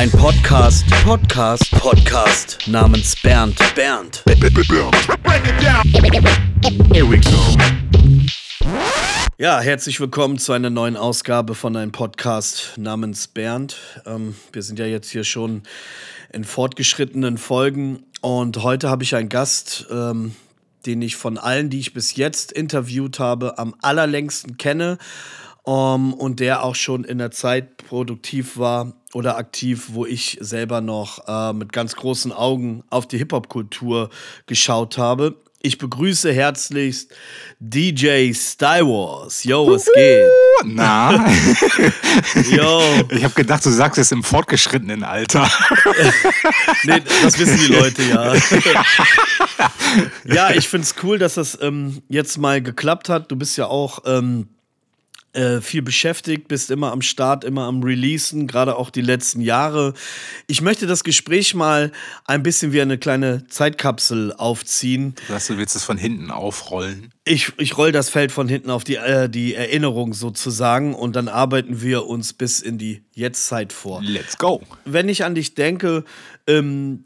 Ein Podcast, Podcast, Podcast namens Bernd, Bernd. Here we go. Ja, herzlich willkommen zu einer neuen Ausgabe von einem Podcast namens Bernd. Ähm, wir sind ja jetzt hier schon in fortgeschrittenen Folgen und heute habe ich einen Gast, ähm, den ich von allen, die ich bis jetzt interviewt habe, am allerlängsten kenne um, und der auch schon in der Zeit produktiv war oder aktiv, wo ich selber noch äh, mit ganz großen Augen auf die Hip-Hop-Kultur geschaut habe. Ich begrüße herzlichst DJ Star Wars. Yo, was geht? Na, Yo. ich habe gedacht, du sagst es im fortgeschrittenen Alter. Nee, das wissen die Leute ja. ja, ich find's cool, dass das ähm, jetzt mal geklappt hat. Du bist ja auch ähm, äh, viel beschäftigt, bist immer am Start, immer am Releasen, gerade auch die letzten Jahre. Ich möchte das Gespräch mal ein bisschen wie eine kleine Zeitkapsel aufziehen. Du sagst, du willst es von hinten aufrollen. Ich, ich roll das Feld von hinten auf die, äh, die Erinnerung sozusagen und dann arbeiten wir uns bis in die Jetztzeit vor. Let's go. Wenn ich an dich denke, ähm,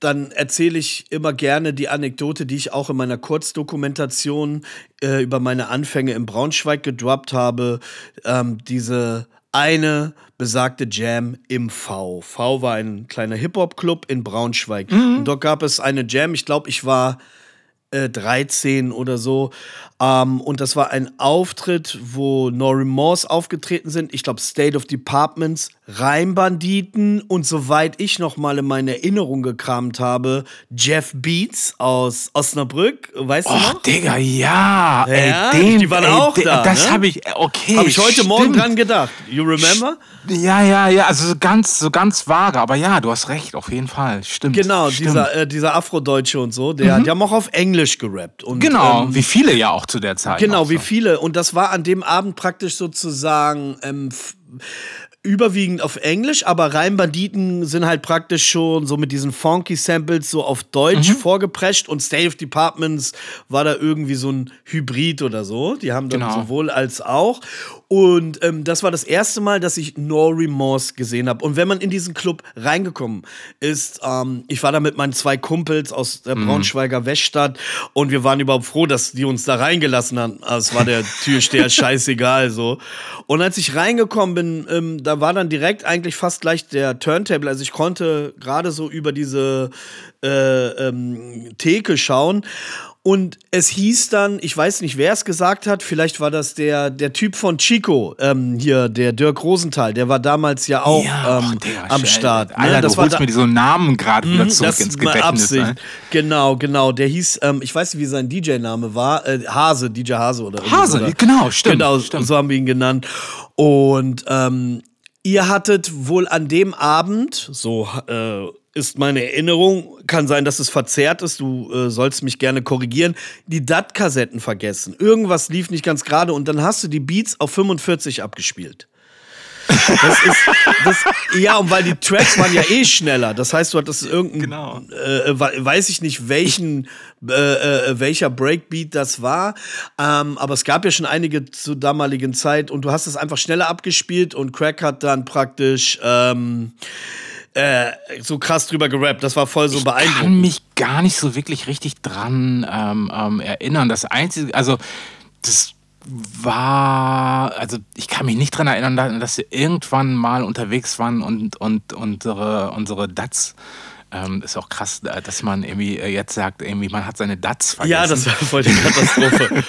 dann erzähle ich immer gerne die Anekdote, die ich auch in meiner Kurzdokumentation äh, über meine Anfänge in Braunschweig gedroppt habe. Ähm, diese eine besagte Jam im V. V war ein kleiner Hip-Hop-Club in Braunschweig. Und dort gab es eine Jam, ich glaube, ich war äh, 13 oder so. Ähm, und das war ein Auftritt, wo No Remorse aufgetreten sind. Ich glaube, State of Departments, Reimbanditen und soweit ich noch mal in meine Erinnerung gekramt habe, Jeff Beats aus Osnabrück. Weißt du Oh, noch? Digga, ja. Ja, ey, den, die waren ey, auch da, Das ne? habe ich, okay. Habe ich heute Morgen stimmt. dran gedacht. You remember? Ja, ja, ja, also so ganz, so ganz vage, aber ja, du hast recht, auf jeden Fall. Stimmt. Genau, stimmt. dieser, äh, dieser Afrodeutsche und so, der, die haben auch auf Englisch gerappt. Und, Genau, ähm, wie viele ja auch zu der Zeit. Genau, auch wie so. viele. Und das war an dem Abend praktisch sozusagen ähm, überwiegend auf Englisch, aber Reimbanditen sind halt praktisch schon so mit diesen funky Samples so auf Deutsch Mhm. vorgeprescht und State of Departments war da irgendwie so ein Hybrid oder so. Die haben dann Genau. sowohl als auch. Und ähm, das war das erste Mal, dass ich No Remorse gesehen habe. Und wenn man in diesen Club reingekommen ist, ähm, ich war da mit meinen zwei Kumpels aus der Braunschweiger Weststadt und wir waren überhaupt froh, dass die uns da reingelassen haben. Ah, Es war der Türsteher scheißegal so. Und als ich reingekommen bin, ähm, da war dann direkt eigentlich fast gleich der Turntable. Also ich konnte gerade so über diese äh, ähm, Theke schauen. Und es hieß dann, ich weiß nicht, wer es gesagt hat, vielleicht war das der, der Typ von Chico, ähm, hier, der Dirk Rosenthal, der war damals ja auch Ja, ähm, ach, am. Start. ne? Alter, das du war holst da- mir so Namen gerade wieder Mhm, zurück das ins Gedächtnis. Absicht. Ne? Genau, genau. Der hieß, ähm, ich weiß nicht, wie sein DJ-Name war, äh, Hase, DJ Hase oder Hase, so. genau, stimmt, Genau, stimmt. so haben wir ihn genannt. Und ähm, ihr hattet wohl an dem Abend, so äh, ist meine Erinnerung, kann sein, dass es verzerrt ist, du äh, sollst mich gerne korrigieren, die DAT-Kassetten vergessen. Irgendwas lief nicht ganz gerade und dann hast du die Beats auf 45 abgespielt. Das ist, das, ja, und weil die Tracks waren ja eh schneller. Das heißt, du hattest irgendein, Genau. äh, we- weiß ich nicht, welchen, äh, äh, welcher Breakbeat das war. Ähm, aber es gab ja schon einige zur damaligen Zeit und du hast es einfach schneller abgespielt und Crack hat dann praktisch ähm, äh, so krass drüber gerappt. Das war voll so Ich kann beeindruckend. mich gar nicht so wirklich richtig dran ähm, ähm, erinnern. Das Einzige, also das war, also ich kann mich nicht dran erinnern, da- dass wir irgendwann mal unterwegs waren und, und unsere, unsere DATs, ähm, ist auch krass, äh, dass man irgendwie äh, jetzt sagt, irgendwie man hat seine DATs vergessen. Ja, das war voll die Katastrophe.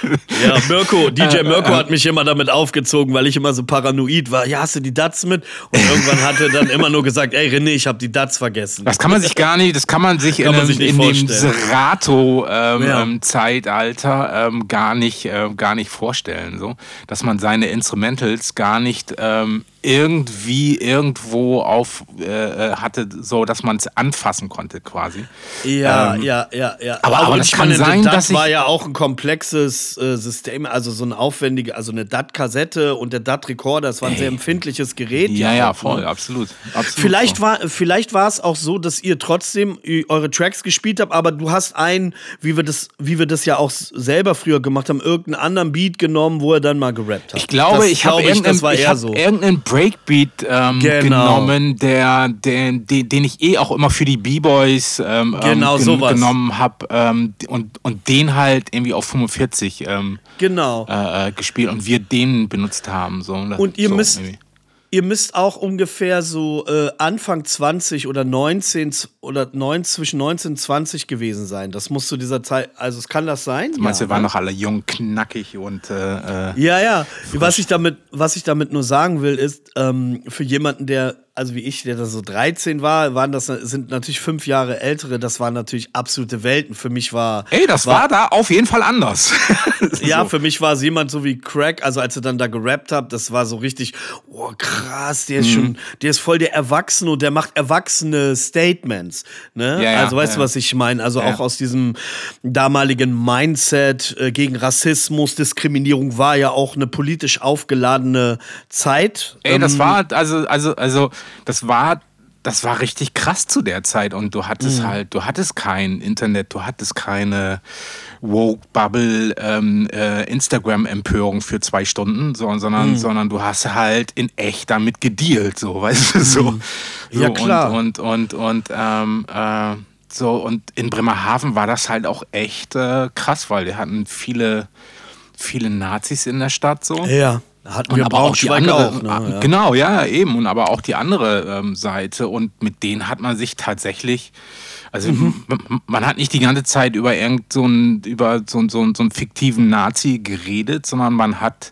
ja, Mirko, DJ Mirko hat mich immer damit aufgezogen, weil ich immer so paranoid war. Ja, hast du die Dats mit? Und irgendwann hat er dann immer nur gesagt, ey René, ich habe die Dats vergessen. Das kann man sich gar nicht, das kann man sich Kann in, man sich in dem. Serato-Zeitalter Ja. ähm, ähm, gar, nicht, äh, gar nicht vorstellen. So. Dass man seine Instrumentals gar nicht ähm, irgendwie irgendwo auf äh, äh, hatte, so dass man es anfassen konnte quasi. Ja, Ähm, ja, ja, ja. aber- aber und das ich kann meine, sein, das dass ich- war ja auch ein komplexes äh, System, also so ein aufwendiger, also eine DAT-Kassette und der DAT-Recorder, das war ein sehr empfindliches Gerät. Ja, ja, voll, absolut. absolut Vielleicht so. war, vielleicht war es auch so, dass ihr trotzdem eure Tracks gespielt habt, aber du hast einen, wie wir das, wie wir das ja auch selber früher gemacht haben, irgendeinen anderen Beat genommen, wo er dann mal gerappt hat. Ich glaube, Das ich habe glaube ich, das war eher so. irgendeinen Breakbeat ähm, Genau. genommen, der, den, den ich eh auch immer für die B-Boys ähm, Genau, ähm, sowas. genommen habe ähm, und, und den halt irgendwie auf 45 ähm, Genau. äh, äh, gespielt und wir den benutzt haben. So, Und ihr so müsst- irgendwie. Ihr müsst auch ungefähr so äh, Anfang 20 oder 19 z- oder 9, zwischen 19 und 20 gewesen sein. Das muss zu dieser Zeit, also es kann das sein? Du meinst, ja, wir waren noch alle jung, knackig und äh, äh, Ja, ja. Was ich damit, was ich damit nur sagen will, ist, ähm, für jemanden, der, also wie ich, der da so 13 war, waren das sind natürlich fünf Jahre ältere, das waren natürlich absolute Welten. Für mich war. ey, das war, da auf jeden Fall anders. Ja, so. für mich war es jemand so wie Crack, also als er dann da gerappt hat, das war so richtig, oh krass, der ist Mhm. schon, der ist voll der Erwachsene und der macht erwachsene Statements. Ne? Ja, ja, also weißt du, ja. was ich meine? Also auch aus diesem damaligen Mindset äh, gegen Rassismus, Diskriminierung war ja auch eine politisch aufgeladene Zeit. Ey, das Ähm, war, also, also, also, das war, das war richtig krass zu der Zeit und du Mhm. hattest halt, du hattest kein Internet, du hattest keine Woke-Bubble, ähm, äh, Instagram-Empörung für zwei Stunden, so, Mhm. sondern, sondern du hast halt in echt damit gedealt, so, weißt du, so. so Mhm. Ja, klar. Und, und, und, und ähm, äh, so, und in Bremerhaven war das halt auch echt äh, krass, weil wir hatten viele, viele Nazis in der Stadt, so. Ja, hatten Und wir aber auch die andere, auch. ne? ja. genau, ja, eben. Und aber auch die andere ähm, Seite. Und mit denen hat man sich tatsächlich, also Mhm. man hat nicht die ganze Zeit über irgend so einen, über so, so, so einen fiktiven Nazi geredet, sondern man hat,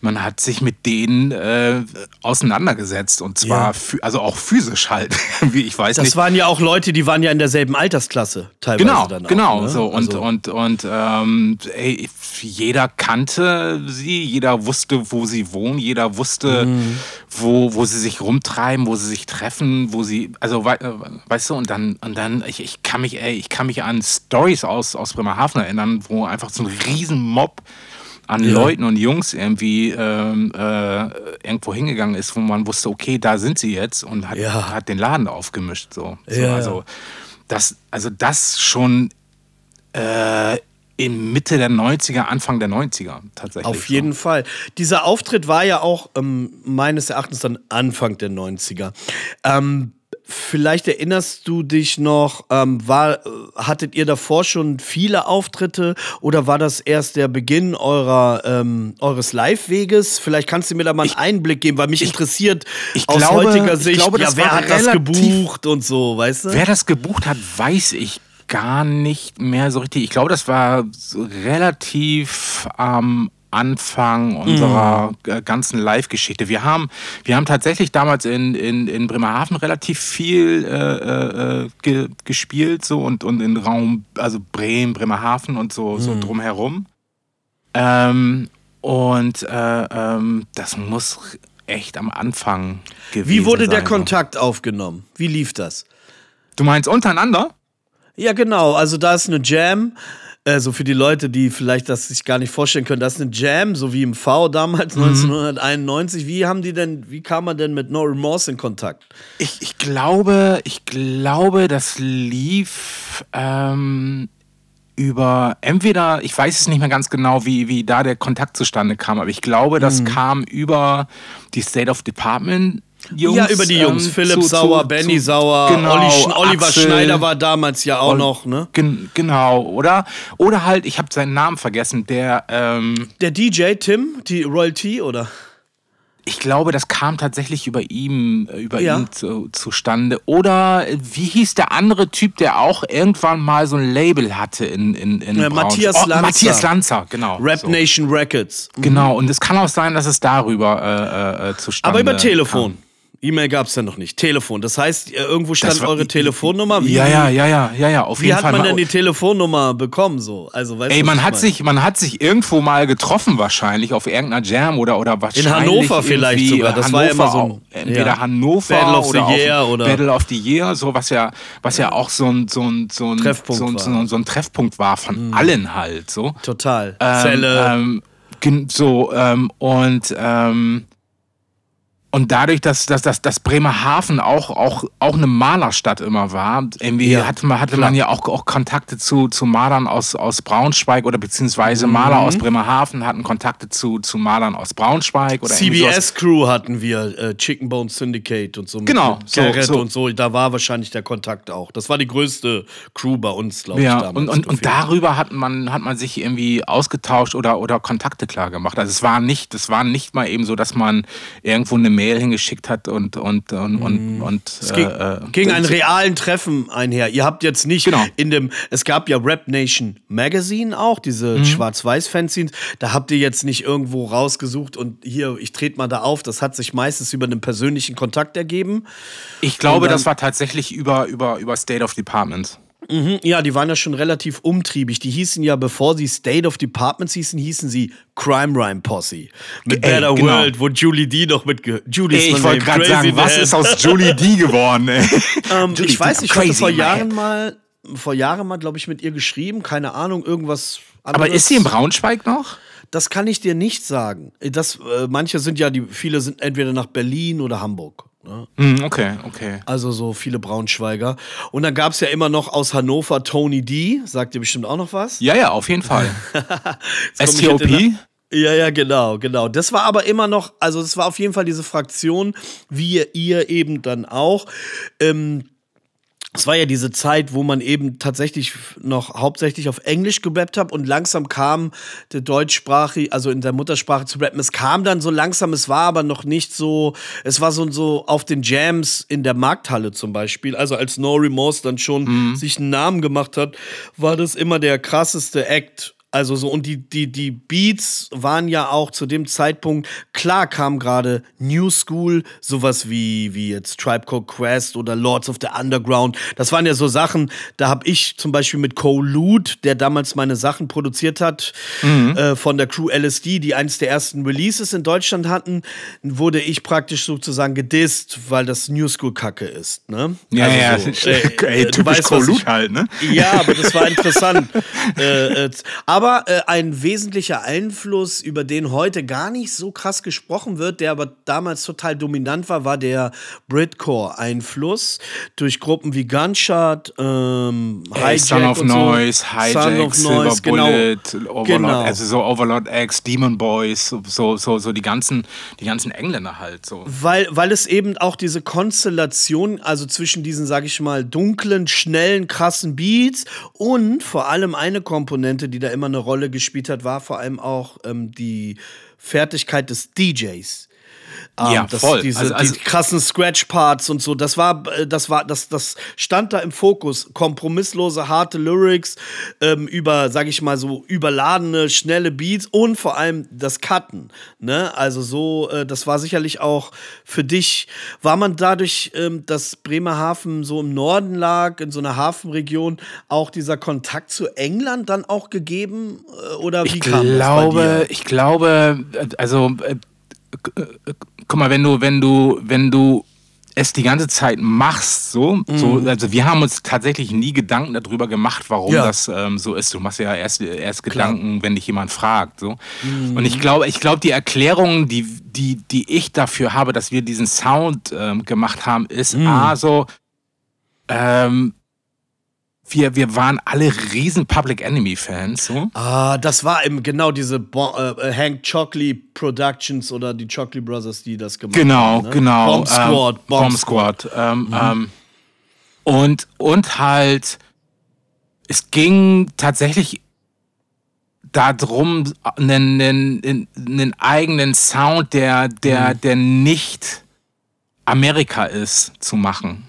man hat sich mit denen äh, auseinandergesetzt. Und zwar, Ja. also auch physisch halt. Wie ich weiß Das nicht. waren ja auch Leute, die waren ja in derselben Altersklasse teilweise Genau, dann auch. genau. ne? So und Also- und und ähm, ey, jeder kannte sie, jeder wusste, wo sie wohnen, jeder wusste, Mhm. wo, wo sie sich rumtreiben, wo sie sich treffen, wo sie, also wei- äh, weißt du, und dann und dann ich, ich kann mich, ey, ich kann mich an Stories aus aus Bremerhaven erinnern, wo einfach so ein riesen Mob an Ja. Leuten und Jungs irgendwie ähm, äh, irgendwo hingegangen ist, wo man wusste, okay, da sind sie jetzt und hat, Ja. hat den Laden aufgemischt. So. so Ja, also das, also das schon äh, in Mitte der 90er, Anfang der 90er tatsächlich. Auf jeden so. Fall. Dieser Auftritt war ja auch ähm, meines Erachtens dann Anfang der 90er. Ähm, vielleicht erinnerst du dich noch, ähm, war, hattet ihr davor schon viele Auftritte oder war das erst der Beginn eurer, ähm, eures Live-Weges? Vielleicht kannst du mir da mal einen Einblick geben, weil mich interessiert ich aus glaube- heutiger ich Sicht, glaube, ja, wer hat das gebucht und so, weißt du? Wer das gebucht hat, weiß ich gar nicht mehr so richtig. Ich glaube, das war relativ am Anfang unserer Mhm. ganzen Live-Geschichte. Wir haben, wir haben tatsächlich damals in, in, in Bremerhaven relativ viel äh, äh, ge, gespielt so und, und in Raum, also Bremen, Bremerhaven und so, Mhm. so drumherum. Ähm, und äh, ähm, das muss echt am Anfang gewesen Wie wurde der sein, so. Kontakt aufgenommen? Wie lief das? Du meinst untereinander? Ja, genau. Also da ist eine Jam. Also für die Leute, die vielleicht das sich gar nicht vorstellen können, das ist eine Jam, so wie im V damals Mhm. 1991. Wie haben die denn, wie kam man denn mit No Remorse in Kontakt? Ich, ich glaube, ich glaube, das lief ähm, über entweder, ich weiß es nicht mehr ganz genau, wie, wie da der Kontakt zustande kam, aber ich glaube, das Mhm. kam über die State of Department. Jungs, ja, über die Jungs. ähm, Philipp zu- Sauer, zu- Benny zu- Sauer, genau, Olli Sch Oliver Axel, Schneider war damals ja auch Ol- noch, ne? Gen genau, oder? Oder halt, ich habe seinen Namen vergessen, der, ähm, Der DJ Tim, die Royal T, oder? ich glaube, das kam tatsächlich über ihn, äh, über Ja. ihn zu, zustande. Oder äh, wie hieß der andere Typ, der auch irgendwann mal so ein Label hatte in, in, in Äh, Braunschweig? Matthias oh, Lanzer. Matthias Lanzer, genau. Rap so. Nation Records. Genau, und es kann auch sein, dass es darüber äh, äh, zustande Aber über Telefon. Kam. E-Mail gab es ja noch nicht. Telefon. Das heißt, äh, irgendwo stand war- eure Telefonnummer. Wie, Ja, ja, ja, ja, ja, ja, auf Wie jeden hat Fall. man denn die Telefonnummer bekommen so? Also, weißt Ey, man hat sich, man hat sich irgendwo mal getroffen wahrscheinlich auf irgendeiner Jam oder oder wahrscheinlich Hannover vielleicht sogar, das Hannover war ja immer so ein- entweder ja. Hannover Battle of the oder Year auf oder- Battle of the Year, so was ja was ja auch so ein so ein so ein Treffpunkt so ein, war. so ein, so ein Treffpunkt war von allen halt so. Total. Ähm, Zelle. Ähm, so ähm, und ähm, Und dadurch, dass, dass, dass, dass Bremerhaven auch, auch, auch eine Malerstadt immer war, irgendwie ja, hatte, man, hatte man ja auch, auch Kontakte zu, zu Malern aus, aus Braunschweig oder beziehungsweise mhm. Maler aus Bremerhaven hatten Kontakte zu, zu Malern aus Braunschweig. oder CBS-Crew hatten wir, äh, Chicken Bone Syndicate und so. Genau. So, so, und so, da war wahrscheinlich der Kontakt auch. Das war die größte Crew bei uns, glaube ja, ich. Damals und, und, und darüber hat man, hat man sich irgendwie ausgetauscht oder, oder Kontakte klar gemacht. Also es war nicht, es war nicht mal eben so, dass man irgendwo eine Mail hingeschickt hat und und und und, mm. und es ging, äh, ging ein realen Treffen einher. Ihr habt jetzt nicht genau. in dem es gab ja Rap Nation Magazine auch diese mhm. Schwarz-Weiß Fanzines, da habt ihr jetzt nicht irgendwo rausgesucht und hier ich trete mal da auf, das hat sich meistens über einen persönlichen Kontakt ergeben. Ich glaube, dann, das war tatsächlich über über über State of Department. Mhm, ja, die waren ja schon relativ umtriebig. Die hießen ja, bevor sie State of Departments hießen, hießen sie Crime Rhyme Posse. Mit ey, Better genau. World, wo Julie D noch mit. Julie ey, ich wollte gerade sagen, was ist aus Julie D geworden, ey? ähm, ich weiß nicht, ich hatte vor Jahren mal, vor Jahren mal, glaube ich, mit ihr geschrieben. Keine Ahnung, irgendwas. Anderes. Aber ist sie in Braunschweig noch? Das kann ich dir nicht sagen. Das, äh, manche sind ja, die, viele sind entweder nach Berlin oder Hamburg. Ne? Mm, okay, okay. Also so viele Braunschweiger. Und dann gab es ja immer noch aus Hannover Tony D. Sagt ihr bestimmt auch noch was? Ja, ja, auf jeden Fall. STOP? Ja, ja, genau, genau. Das war aber immer noch, also das war auf jeden Fall diese Fraktion, wie ihr eben dann auch. Ähm, es war ja diese Zeit, wo man eben tatsächlich noch hauptsächlich auf Englisch gerappt hat und langsam kam der Deutschsprache, also in der Muttersprache zu rappen. Es kam dann so langsam, es war aber noch nicht so, es war so, so auf den Jams in der Markthalle zum Beispiel. Also als No Remorse dann schon mhm. sich einen Namen gemacht hat, war das immer der krasseste Act also so, und die, die, die Beats waren ja auch zu dem Zeitpunkt, klar kam gerade New School, sowas wie, wie jetzt Tribe Called Quest oder Lords of the Underground. Das waren ja so Sachen, da habe ich zum Beispiel mit Cole Loot, der damals meine Sachen produziert hat, mhm. äh, von der Crew LSD, die eines der ersten Releases in Deutschland hatten, wurde ich praktisch sozusagen gedisst, weil das New School Kacke ist. Ne? Ja, also ja, so, äh, ey, typisch weißt, Cole Loot halt, ne? Ja, aber das war interessant. äh, äh aber aber äh, ein wesentlicher Einfluss, über den heute gar nicht so krass gesprochen wird, der aber damals total dominant war, war der Britcore-Einfluss durch Gruppen wie Gunshot, ähm, Hijack Son of Noise, so. Hijack, Son of Silver Noise, genau. Bullet, Overlord, genau. also so Overlord X, Demon Boys, so, so, so die ganzen, die ganzen Engländer halt so. Weil, weil es eben auch diese Konstellation, also zwischen diesen, sag ich mal, dunklen, schnellen, krassen Beats und vor allem eine Komponente, die da immer eine Rolle gespielt hat, war vor allem auch ähm, die Fertigkeit des DJs. Ähm, ja, das, voll. Diese, also, also, die krassen Scratch-Parts und so, das war, äh, das war, das, das stand da im Fokus. Kompromisslose, harte Lyrics ähm, über, sag ich mal, so überladene, schnelle Beats und vor allem das Cutten. Ne? Also so, äh, das war sicherlich auch für dich, war man dadurch, ähm, dass Bremerhaven so im Norden lag, in so einer Hafenregion, auch dieser Kontakt zu England dann auch gegeben? Äh, oder wie ich kam glaube, das bei dir? Ich glaube, äh, also äh, guck mal, wenn du, wenn du, wenn du es die ganze Zeit machst, so, mhm. so, also wir haben uns tatsächlich nie Gedanken darüber gemacht, warum ja. das ähm, so ist. Du machst ja erst, erst Gedanken, wenn dich jemand fragt. So. Mhm. Und ich glaube, ich glaube, die Erklärung, die, die, die ich dafür habe, dass wir diesen Sound ähm, gemacht haben, ist mhm. A, so, ähm, wir, wir waren alle riesen Public Enemy Fans. So. Ah, das war eben genau diese Bo äh, Hank Chockley Productions oder die Chockley Brothers, die das gemacht genau, haben. Genau, genau. Bomb Squad. Ähm, Bomb, Bomb Squad. Squad. Ähm, mhm. ähm, und, und halt, es ging tatsächlich darum, einen, einen, einen eigenen Sound, der, der, mhm. der nicht Amerika ist, zu machen.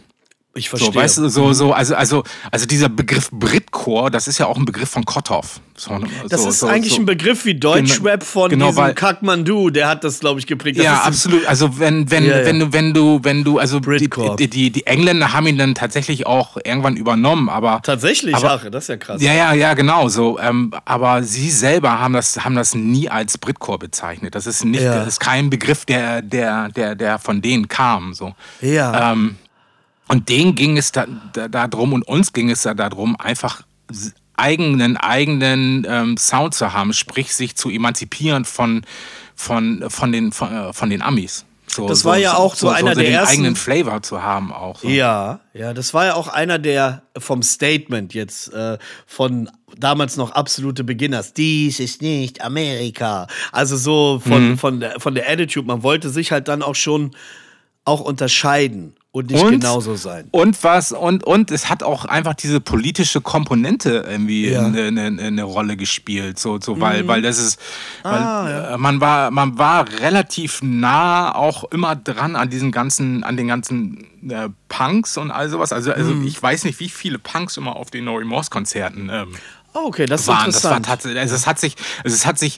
Ich verstehe. So, weißt du, so, so, also, also, also dieser Begriff Britcore, das ist ja auch ein Begriff von Kotthoff. So, das so, ist so, eigentlich ein Begriff wie Deutschrap von genau, diesem Kakmandu, der hat das, glaube ich, geprägt. Das ja, absolut. Also wenn, wenn, ja, ja. wenn du, wenn du, wenn du, also die, die, die, die, Engländer haben ihn dann tatsächlich auch irgendwann übernommen, aber. Tatsächlich, aber, ach, das ist ja krass. Ja, ja, ja, genau. So, ähm, aber sie selber haben das, haben das nie als Britcore bezeichnet. Das ist nicht, ja. das ist kein Begriff, der, der, der, der von denen kam. So. Ja. Ähm, und denen ging es da, da, da drum und uns ging es da darum, einfach eigenen, eigenen ähm, Sound zu haben, sprich sich zu emanzipieren von, von, von, den, von, äh, von den Amis. So, Das so, war ja auch so einer der den ersten- eigenen Flavor zu haben auch. So. Ja, ja, das war ja auch einer der vom Statement jetzt äh, von damals noch absolute Beginners. Dies ist nicht Amerika. Also so von, Mhm. von, der, von der Attitude. Man wollte sich halt dann auch schon auch unterscheiden und nicht Und- genauso sein. Und was, und, und es hat auch einfach diese politische Komponente irgendwie Ja. eine, eine, eine Rolle gespielt. So, so weil, weil das ist, weil, Ah, äh, man war, man war relativ nah auch immer dran an diesen ganzen, an den ganzen äh, Punks und all sowas. Also, also Mhm. ich weiß nicht, wie viele Punks immer auf den No Remorse Konzerten ähm, Oh, okay, das waren. Das war tatsächlich, also es hat sich, also es hat sich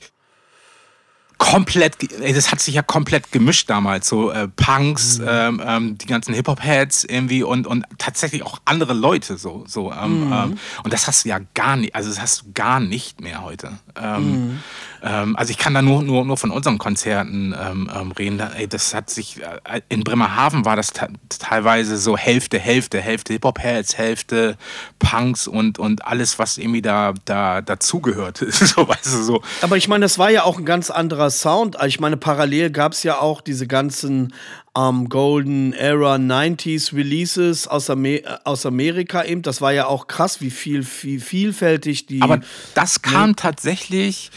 komplett, ey, das hat sich ja komplett gemischt damals, so äh, Punks, ähm, ähm, die ganzen Hip-Hop-Heads irgendwie und, und tatsächlich auch andere Leute so, so ähm, ähm, und das hast du ja gar nicht, also das hast du gar nicht mehr heute. Ähm, ähm, also ich kann da nur, nur, nur von unseren Konzerten ähm, ähm, reden, da, ey, das hat sich, äh, in Bremerhaven war das teilweise so Hälfte, Hälfte, Hälfte Hip-Hop-Heads, Hälfte Punks und, und alles, was irgendwie da, da dazugehört, so, weißt du, so. Aber ich meine, das war ja auch ein ganz anderer Sound. Ich meine, parallel gab es ja auch diese ganzen ähm, Golden Era 90s Releases aus, Amer äh, aus Amerika eben. Das war ja auch krass, wie viel, wie vielfältig die. Aber das kam tatsächlich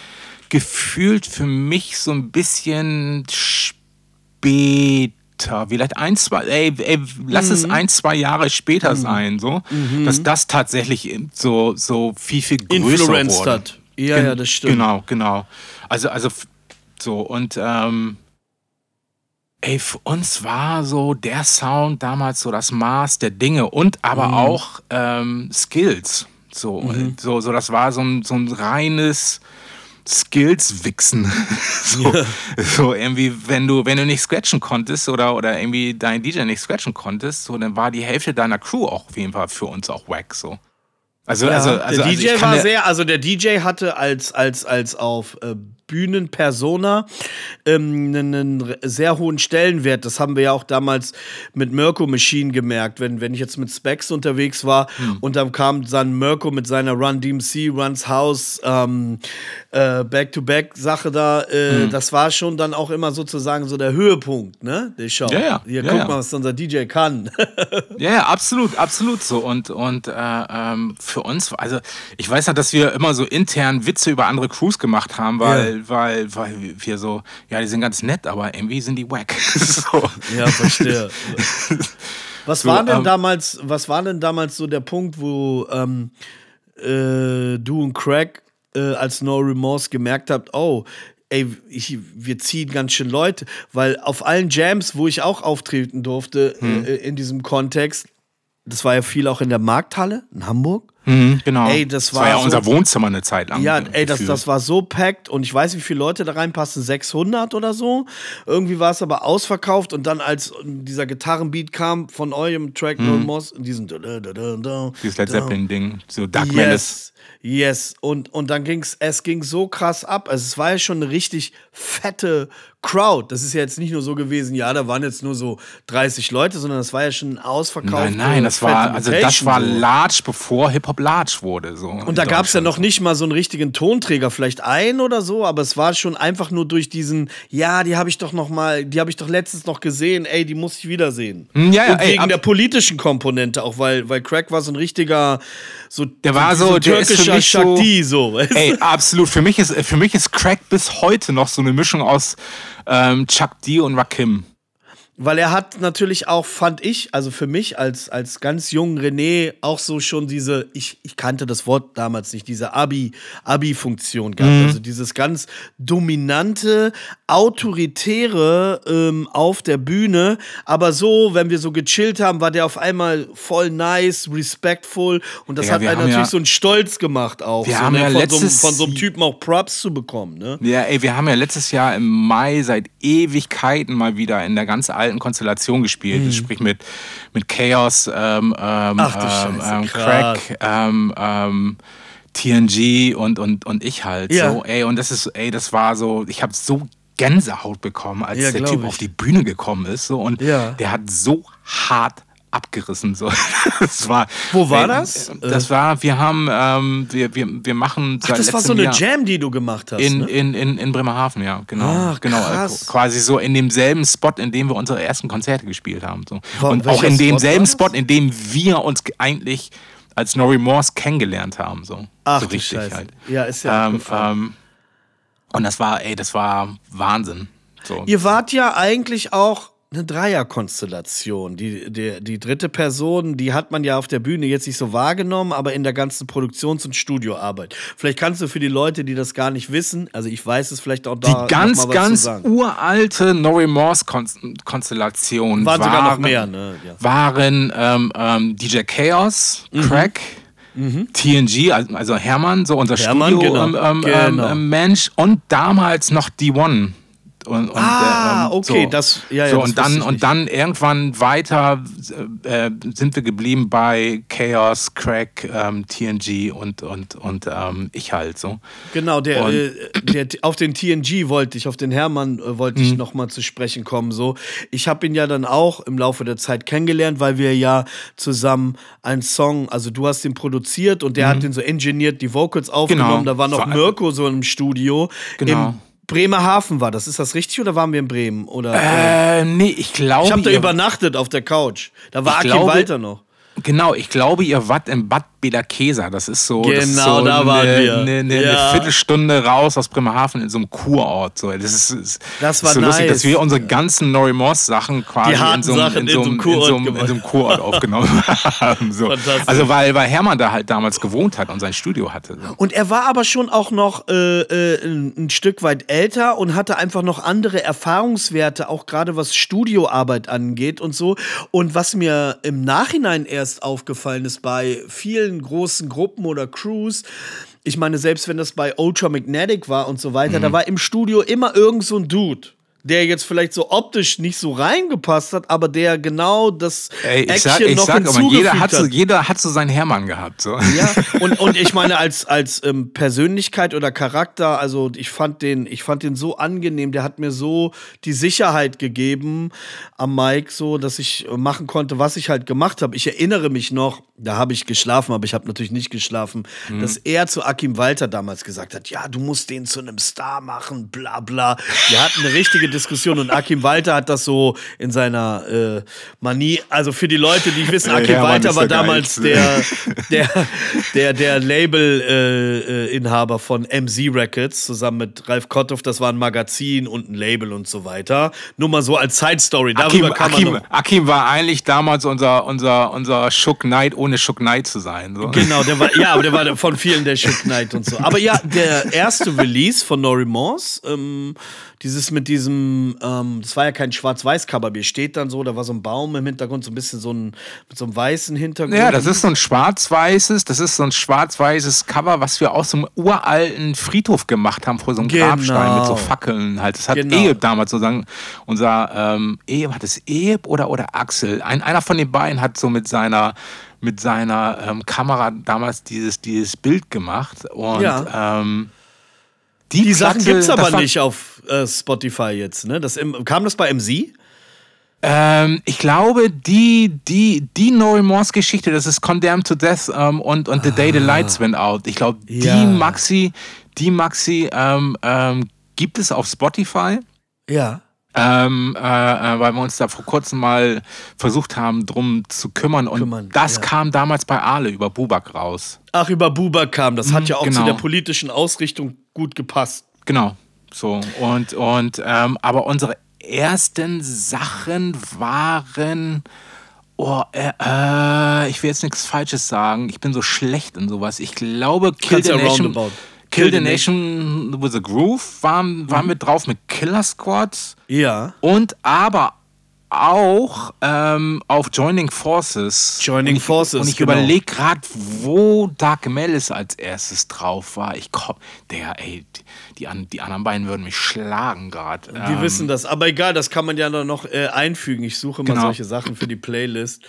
gefühlt für mich so ein bisschen später. Vielleicht ein, zwei, ey, ey lass es ein, zwei Jahre später sein, so, dass das tatsächlich so, so viel, viel größer Influenced wurde. hat. Ja, Gen- ja, das stimmt. Genau, genau. Also, also so und ähm, ey, für uns war so der Sound damals so das Maß der Dinge und aber Mhm. auch ähm, Skills. So, so, so, das war so ein, so ein reines Skills-Wichsen. so, so irgendwie, wenn du, wenn du nicht scratchen konntest oder, oder irgendwie dein DJ nicht scratchen konntest, so, dann war die Hälfte deiner Crew auch auf jeden Fall für uns auch wack. So. Also, Ja, also, also, der also DJ war sehr, also der DJ hatte als, als, als auf äh, Bühnenpersona ähm, einen, sehr hohen Stellenwert. Das haben wir ja auch damals mit Mirko Machine gemerkt. Wenn, wenn ich jetzt mit Specs unterwegs war Hm. und dann kam dann Mirko mit seiner Run DMC, Runs House, ähm, äh, Back-to-Back-Sache da, äh, das war schon dann auch immer sozusagen so der Höhepunkt, ne? Der Show. Ja, ja. Hier, Ja, guck ja. mal, was unser DJ kann. Ja, ja, absolut, absolut so. Und, und äh, ähm, für uns, also ich weiß ja, dass wir immer so intern Witze über andere Crews gemacht haben, weil, weil, weil wir so, ja, die sind ganz nett, aber irgendwie sind die wack. so. Ja, verstehe. Was So, war denn ähm, damals, was war denn damals so der Punkt, wo ähm, äh, du und Craig äh, als No Remorse gemerkt habt, oh, ey, ich, wir ziehen ganz schön Leute, weil auf allen Jams, wo ich auch auftreten durfte Hm. äh, in diesem Kontext, das war ja viel auch in der Markthalle in Hamburg. Mhm, genau. Ey, das war ja so- unser Wohnzimmer eine Zeit lang. Ja, ey, das, das war so packed und ich weiß, wie viele Leute da reinpassen, 600 oder so. Irgendwie war es aber ausverkauft und dann, als dieser Gitarrenbeat kam von eurem Track No Moss, diesen Mhm. Dieses Led Zeppelin-Ding, so Dark Menace. Yes, yes. Und, und dann ging's, es ging so krass ab. Also es war ja schon eine richtig fette Crowd. Das ist ja jetzt nicht nur so gewesen, ja, da waren jetzt nur so 30 Leute, sondern das war ja schon ein ausverkaufte Nein, nein, das war, also das war large, bevor Hip-Hop large wurde. So Und da gab es ja noch nicht mal so einen richtigen Tonträger, vielleicht ein oder so, aber es war schon einfach nur durch diesen, ja, die habe ich doch noch mal, die habe ich doch letztens noch gesehen, ey, die muss ich wiedersehen. Hm, ja, ja, Und ey, wegen der politischen Komponente auch, weil, weil Crack war so ein richtiger, so Der war so, der ist für türkischer mich so- Shakti, so. du? Ey, absolut. Für mich ist, für mich ist Crack bis heute noch so eine Mischung aus ähm, Chuck D und Rakim. Weil er hat natürlich auch, fand ich, also für mich als, als ganz jungen René auch so schon diese, ich, ich kannte das Wort damals nicht, diese Abi, Abi-Funktion gehabt. Mhm. Also dieses ganz dominante, autoritäre ähm, auf der Bühne. Aber so, wenn wir so gechillt haben, war der auf einmal voll nice, respectful. Und das Ja, hat einen natürlich ja- so einen Stolz gemacht auch. Wir so, haben ne, ja von, so, einem- letztes- von so einem Typen auch Props zu bekommen. Ne? Ja, ey, wir haben ja letztes Jahr im Mai seit Ewigkeiten mal wieder in der ganz alten Konstellation gespielt. Sprich mit, mit Chaos, ähm, ähm, Mhm. Ach ähm, ähm. Crack, ähm, ähm, TNG und, und, und ich halt. Ja. So, ey, und das ist, ey, das war so, ich habe so Gänsehaut bekommen, als Ja, der Typ ich. auf die Bühne gekommen ist. So, und Ja. der hat so hart abgerissen. So. Das war, Wo war das? Das war, wir haben, ähm, wir, wir, wir machen Ach, das war so eine Jahr Jam, die du gemacht hast. In, ne? in, in, in Bremerhaven, ja, genau. Ah, genau. krass. Quasi so in demselben Spot, in dem wir unsere ersten Konzerte gespielt haben. So. Und auch in Spot demselben Spot, das? in dem wir uns eigentlich als Nori Morse kennengelernt haben. So, Ach, so du richtig Scheiße. halt. Ja, ist ja Ähm, ähm, und das war, ey, das war Wahnsinn. So. Ihr wart ja eigentlich auch eine Dreierkonstellation. Die, die, die dritte Person, die hat man ja auf der Bühne jetzt nicht so wahrgenommen, aber in der ganzen Produktions- und Studioarbeit. Vielleicht kannst du für die Leute, die das gar nicht wissen, also ich weiß es vielleicht auch da Die ganz, ganz uralte Nori Morse Konstellation Waren sogar noch mehr, ne? Ja. waren ähm, ähm, DJ Chaos, Mhm. Crack, TNG, also also Hermann, so unser Hermann, Studio genau. ähm, ähm, Genau. ähm, Mensch und damals noch D1. Und, und, Ah, ähm, okay, so. das- ja, ja, so, das und dann und dann irgendwann weiter äh, sind wir geblieben bei Chaos, Crack, ähm, TNG und und und ähm, ich halt so. Genau, der, Und- äh, der auf den TNG wollte ich, auf den Hermann äh, wollte Mhm. ich noch mal zu sprechen kommen. So, ich habe ihn ja dann auch im Laufe der Zeit kennengelernt, weil wir ja zusammen einen Song, also du hast den produziert und der hat den so engineert, die Vocals aufgenommen. Da war noch Mhm. War- Mirko so im Studio. Genau. Im Bremerhaven war das. Ist das richtig oder waren wir in Bremen? Oder, Äh, nee, ich glaube. ich habe da übernachtet auf der Couch. Da war glaube- Walter noch. Genau, ich glaube, ihr wart in Bad Belakesa. Das ist so, das ist Genau, so da waren eine, wir. Eine, eine, Ja. eine Viertelstunde raus aus Bremerhaven in so einem Kurort. So. Das ist, ist, Das war so lustig, nice. dass wir unsere ganzen Nori Morse Sachen quasi in so, einem, Sachen in, so einem, in, Kurort so einem, in gemacht. so einem Kurort aufgenommen haben. So. Also weil, weil Hermann da halt damals gewohnt hat und sein Studio hatte. So. Und er war aber schon auch noch äh, äh, ein, ein Stück weit älter und hatte einfach noch andere Erfahrungswerte, auch gerade was Studioarbeit angeht und so. Und was mir im Nachhinein erst aufgefallen ist bei vielen großen Gruppen oder Crews, ich meine, selbst wenn das bei Ultra Magnetic war und so weiter, Mhm. da war im Studio immer irgend so ein Dude. Der jetzt vielleicht so optisch nicht so reingepasst hat, aber der genau das Ey, ich Action sag, ich noch sag aber, jeder hat, so, jeder hat so seinen Hermann gehabt. So. Ja, und, und ich meine, als, als ähm, Persönlichkeit oder Charakter, also ich fand, den, ich fand den so angenehm, der hat mir so die Sicherheit gegeben am Mike, so dass ich machen konnte, was ich halt gemacht habe. Ich erinnere mich noch, da habe ich geschlafen, aber ich habe natürlich nicht geschlafen, dass er zu Akim Walter damals gesagt hat: Ja, du musst den zu einem Star machen, bla bla. Wir hatten eine richtige Diskussion und Akim Walter hat das so in seiner äh, Manie, also für die Leute, die wissen, Akim Hermann Walter war damals der der, der, der Label-Inhaber von MZ Records zusammen mit Ralf Kotthoff. Das war ein Magazin und ein Label und so weiter. Nur mal so als Side-Story. Akim, Akim. Akim war eigentlich damals unser, unser, unser Shook Knight, ohne Shook Knight zu sein. So. Genau, der war, ja, aber der war von vielen der Shook Knight und so. Aber ja, der erste Release von Nori Morse, ähm, dieses mit diesem, ähm, das war ja kein Schwarz-Weiß-Cover, wir steht dann so, da war so ein Baum im Hintergrund, so ein bisschen so ein, mit so einem weißen Hintergrund. Ja, das ist so ein schwarz-weißes, das ist so ein schwarz-weißes Cover, was wir aus so einem uralten Friedhof gemacht haben, vor so einem Genau. Grabstein mit so Fackeln halt. Das hat Genau. Eheb damals sozusagen, unser ähm, Eheb, hat es Eheb oder, oder Axel? Ein, einer von den beiden hat so mit seiner mit seiner ähm, Kamera damals dieses, dieses Bild gemacht und Ja. ähm, Die Sachen Platte, gibt's aber das war- nicht auf äh, Spotify jetzt, ne? Das im, kam das bei MZ? Ähm, ich glaube, die, die, die Nori Morse Geschichte, das ist Condemned to Death ähm, und, und The Day the Lights Went Out. Ich glaube, Ja. die Maxi, die Maxi ähm, ähm, gibt es auf Spotify. Ja. Ähm, äh, äh, weil wir uns da vor kurzem mal versucht haben, drum zu kümmern. Und Kümmern, das ja. kam damals bei Ale über Bubak raus. Ach, über Buba kam. Das hat ja auch zu genau. der politischen Ausrichtung gut gepasst. Genau. So. Und, und ähm, aber unsere ersten Sachen waren. Oh, äh, äh, ich will jetzt nichts Falsches sagen. Ich bin so schlecht in sowas. Ich glaube, Kill the Nation. Kill the Nation with a Groove waren, waren mit drauf mit Killer Squad Ja. und aber auch ähm, auf Joining Forces. Joining ich, Forces, Und ich genau. überlege gerade, wo Dark Melis als erstes drauf war. Ich komm, der, ey, die, die, an, die anderen beiden würden mich schlagen gerade. Die wissen das. Aber egal, das kann man ja noch äh, einfügen. Ich suche mal Genau. solche Sachen für die Playlist.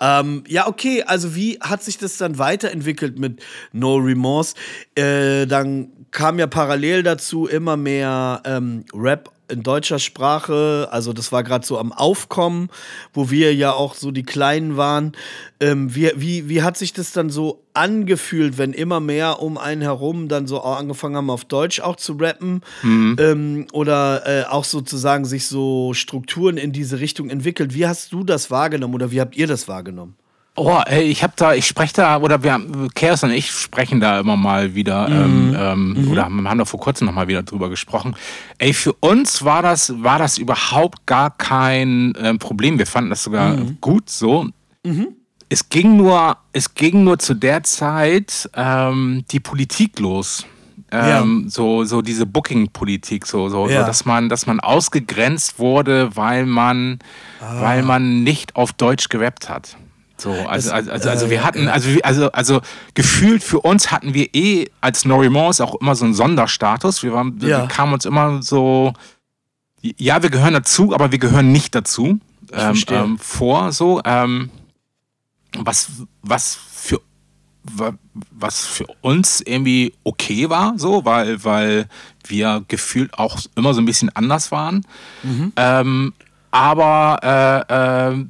Ähm, ja, okay, also wie hat sich das dann weiterentwickelt mit No Remorse? Äh, dann kam ja parallel dazu immer mehr ähm, Rap in deutscher Sprache, also das war gerade so am Aufkommen, wo wir ja auch so die Kleinen waren. Ähm, wie, wie, wie hat sich das dann so angefühlt, wenn immer mehr um einen herum dann so angefangen haben, auf Deutsch auch zu rappen? Mhm. Ähm, oder äh, auch sozusagen sich so Strukturen in diese Richtung entwickelt. Wie hast du das wahrgenommen oder wie habt ihr das wahrgenommen? Oh, ey, ich habe da, ich spreche da, oder wir, Chaos und ich sprechen da immer mal wieder, mhm. ähm, ähm, mhm. oder haben da vor kurzem noch mal wieder drüber gesprochen. Ey, für uns war das, war das überhaupt gar kein ähm, Problem. Wir fanden das sogar mhm. gut so. Mhm. Es ging nur, es ging nur zu der Zeit ähm, die Politik los. Ähm, ja. so, so diese Booking-Politik, so, so, ja. so, dass man, dass man ausgegrenzt wurde, weil man, ah. weil man nicht auf Deutsch gerappt hat. So, also, also, also, also, wir hatten, also, also, also gefühlt für uns hatten wir eh als Norimons auch immer so einen Sonderstatus. Wir, waren, ja. wir kamen uns immer so, ja, wir gehören dazu, aber wir gehören nicht dazu ähm, ähm, vor. So, ähm, was, was für was für uns irgendwie okay war, so, weil, weil wir gefühlt auch immer so ein bisschen anders waren. Mhm. Ähm, aber äh, äh,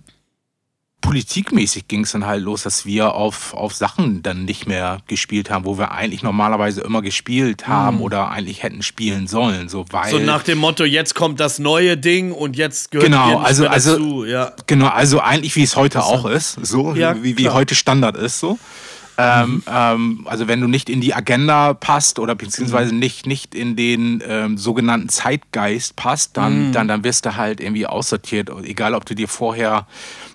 politikmäßig ging es dann halt los, dass wir auf, auf Sachen dann nicht mehr gespielt haben, wo wir eigentlich normalerweise immer gespielt haben mhm. oder eigentlich hätten spielen sollen. So, weil so nach dem Motto, jetzt kommt das neue Ding und jetzt gehört genau, also, also, dazu. Ja. Genau, also eigentlich wie es heute auch ist, so ja, wie, wie heute Standard ist. so. Ähm, mhm. ähm, also wenn du nicht in die Agenda passt oder beziehungsweise mhm. nicht, nicht in den ähm, sogenannten Zeitgeist passt, dann, mhm. dann, dann wirst du halt irgendwie aussortiert. Egal, ob du dir vorher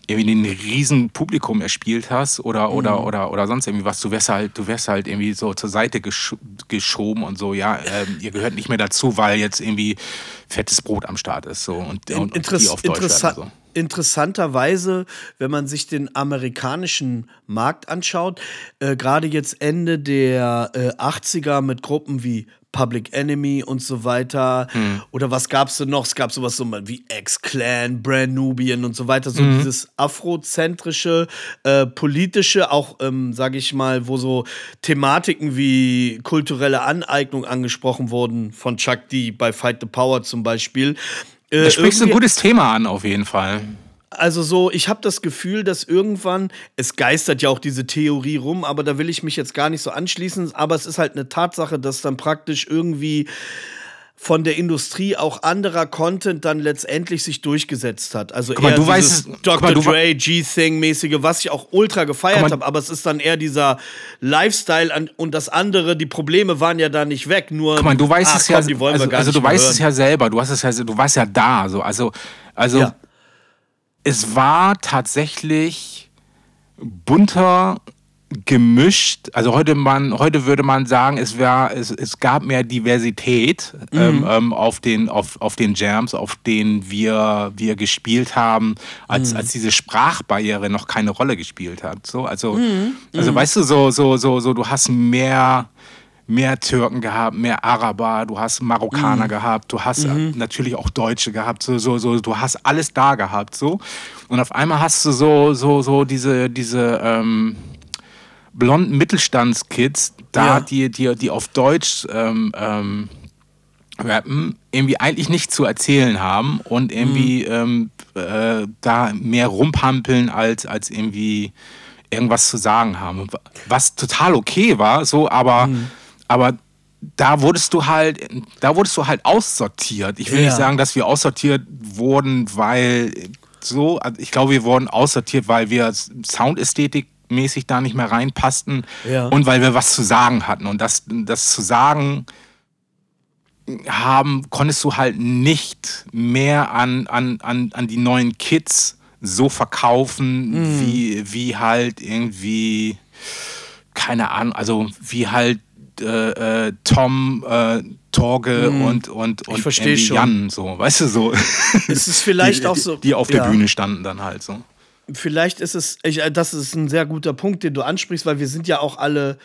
irgendwie ein riesen Publikum erspielt hast oder, mhm. oder, oder, oder sonst irgendwie was, du wärst halt, du wärst halt irgendwie so zur Seite gesch geschoben und so, ja, ähm, ihr gehört nicht mehr dazu, weil jetzt irgendwie fettes Brot am Start ist. So und, und, Interess und die auf Deutsch interessa werden, so. Interessanterweise, wenn man sich den amerikanischen Markt anschaut, äh, gerade jetzt Ende der äh, 80er mit Gruppen wie Public Enemy und so weiter. Mhm. Oder was gab es denn noch? Es gab sowas so wie X-Clan, Brand Nubian und so weiter. So mhm. dieses afrozentrische, äh, politische, auch, ähm, sage ich mal, wo so Thematiken wie kulturelle Aneignung angesprochen wurden von Chuck D bei Fight the Power zum Beispiel. Äh, da sprichst du ein gutes Thema an, auf jeden Fall. Also so, ich habe das Gefühl, dass irgendwann, es geistert ja auch diese Theorie rum, aber da will ich mich jetzt gar nicht so anschließen, aber es ist halt eine Tatsache, dass dann praktisch irgendwie von der Industrie auch anderer Content dann letztendlich sich durchgesetzt hat. Also mal, eher du weißt, Dr. Mal, Dre, G-Thing-mäßige, was ich auch ultra gefeiert habe, aber es ist dann eher dieser Lifestyle und das andere, die Probleme waren ja da nicht weg, nur mal, du weißt ach, es komm, ja, also, also du weißt hören. es ja selber, du hast es ja, du warst ja da, so, also, also ja es war tatsächlich bunter gemischt. Also heute man, heute würde man sagen, es war, es, es gab mehr Diversität mhm. ähm, ähm, auf den, auf, auf den Jams, auf denen wir, wir gespielt haben, als, mhm. als diese Sprachbarriere noch keine Rolle gespielt hat. So, also, mhm. also mhm. weißt du, so, so, so, so, du hast mehr mehr Türken gehabt, mehr Araber, du hast Marokkaner mhm. gehabt, du hast mhm. natürlich auch Deutsche gehabt, so, so, so, du hast alles da gehabt, so. Und auf einmal hast du so, so, so diese, diese ähm, blonden Mittelstandskids da, ja. die, die, die auf Deutsch ähm, ähm, rappen, irgendwie eigentlich nichts zu erzählen haben und irgendwie mhm. ähm, äh, da mehr rumpampeln als, als irgendwie irgendwas zu sagen haben. Was total okay war, so, aber mhm aber da wurdest du halt, da wurdest du halt aussortiert. Ich will ja. nicht sagen, dass wir aussortiert wurden, weil so, also ich glaube, wir wurden aussortiert, weil wir Soundästhetik mäßig da nicht mehr reinpassten ja. und weil wir was zu sagen hatten. Und das, das zu sagen haben, konntest du halt nicht mehr an, an, an, an die neuen Kids so verkaufen, mhm. wie, wie halt irgendwie, keine Ahnung, also wie halt äh, äh, Tom, äh, Torge hm. und, und, und. Jan, so, weißt du so. Es ist vielleicht die, auch so. Die auf der ja. Bühne standen dann halt so. Vielleicht ist es, ich, äh, das ist ein sehr guter Punkt, den du ansprichst, weil wir sind ja auch alle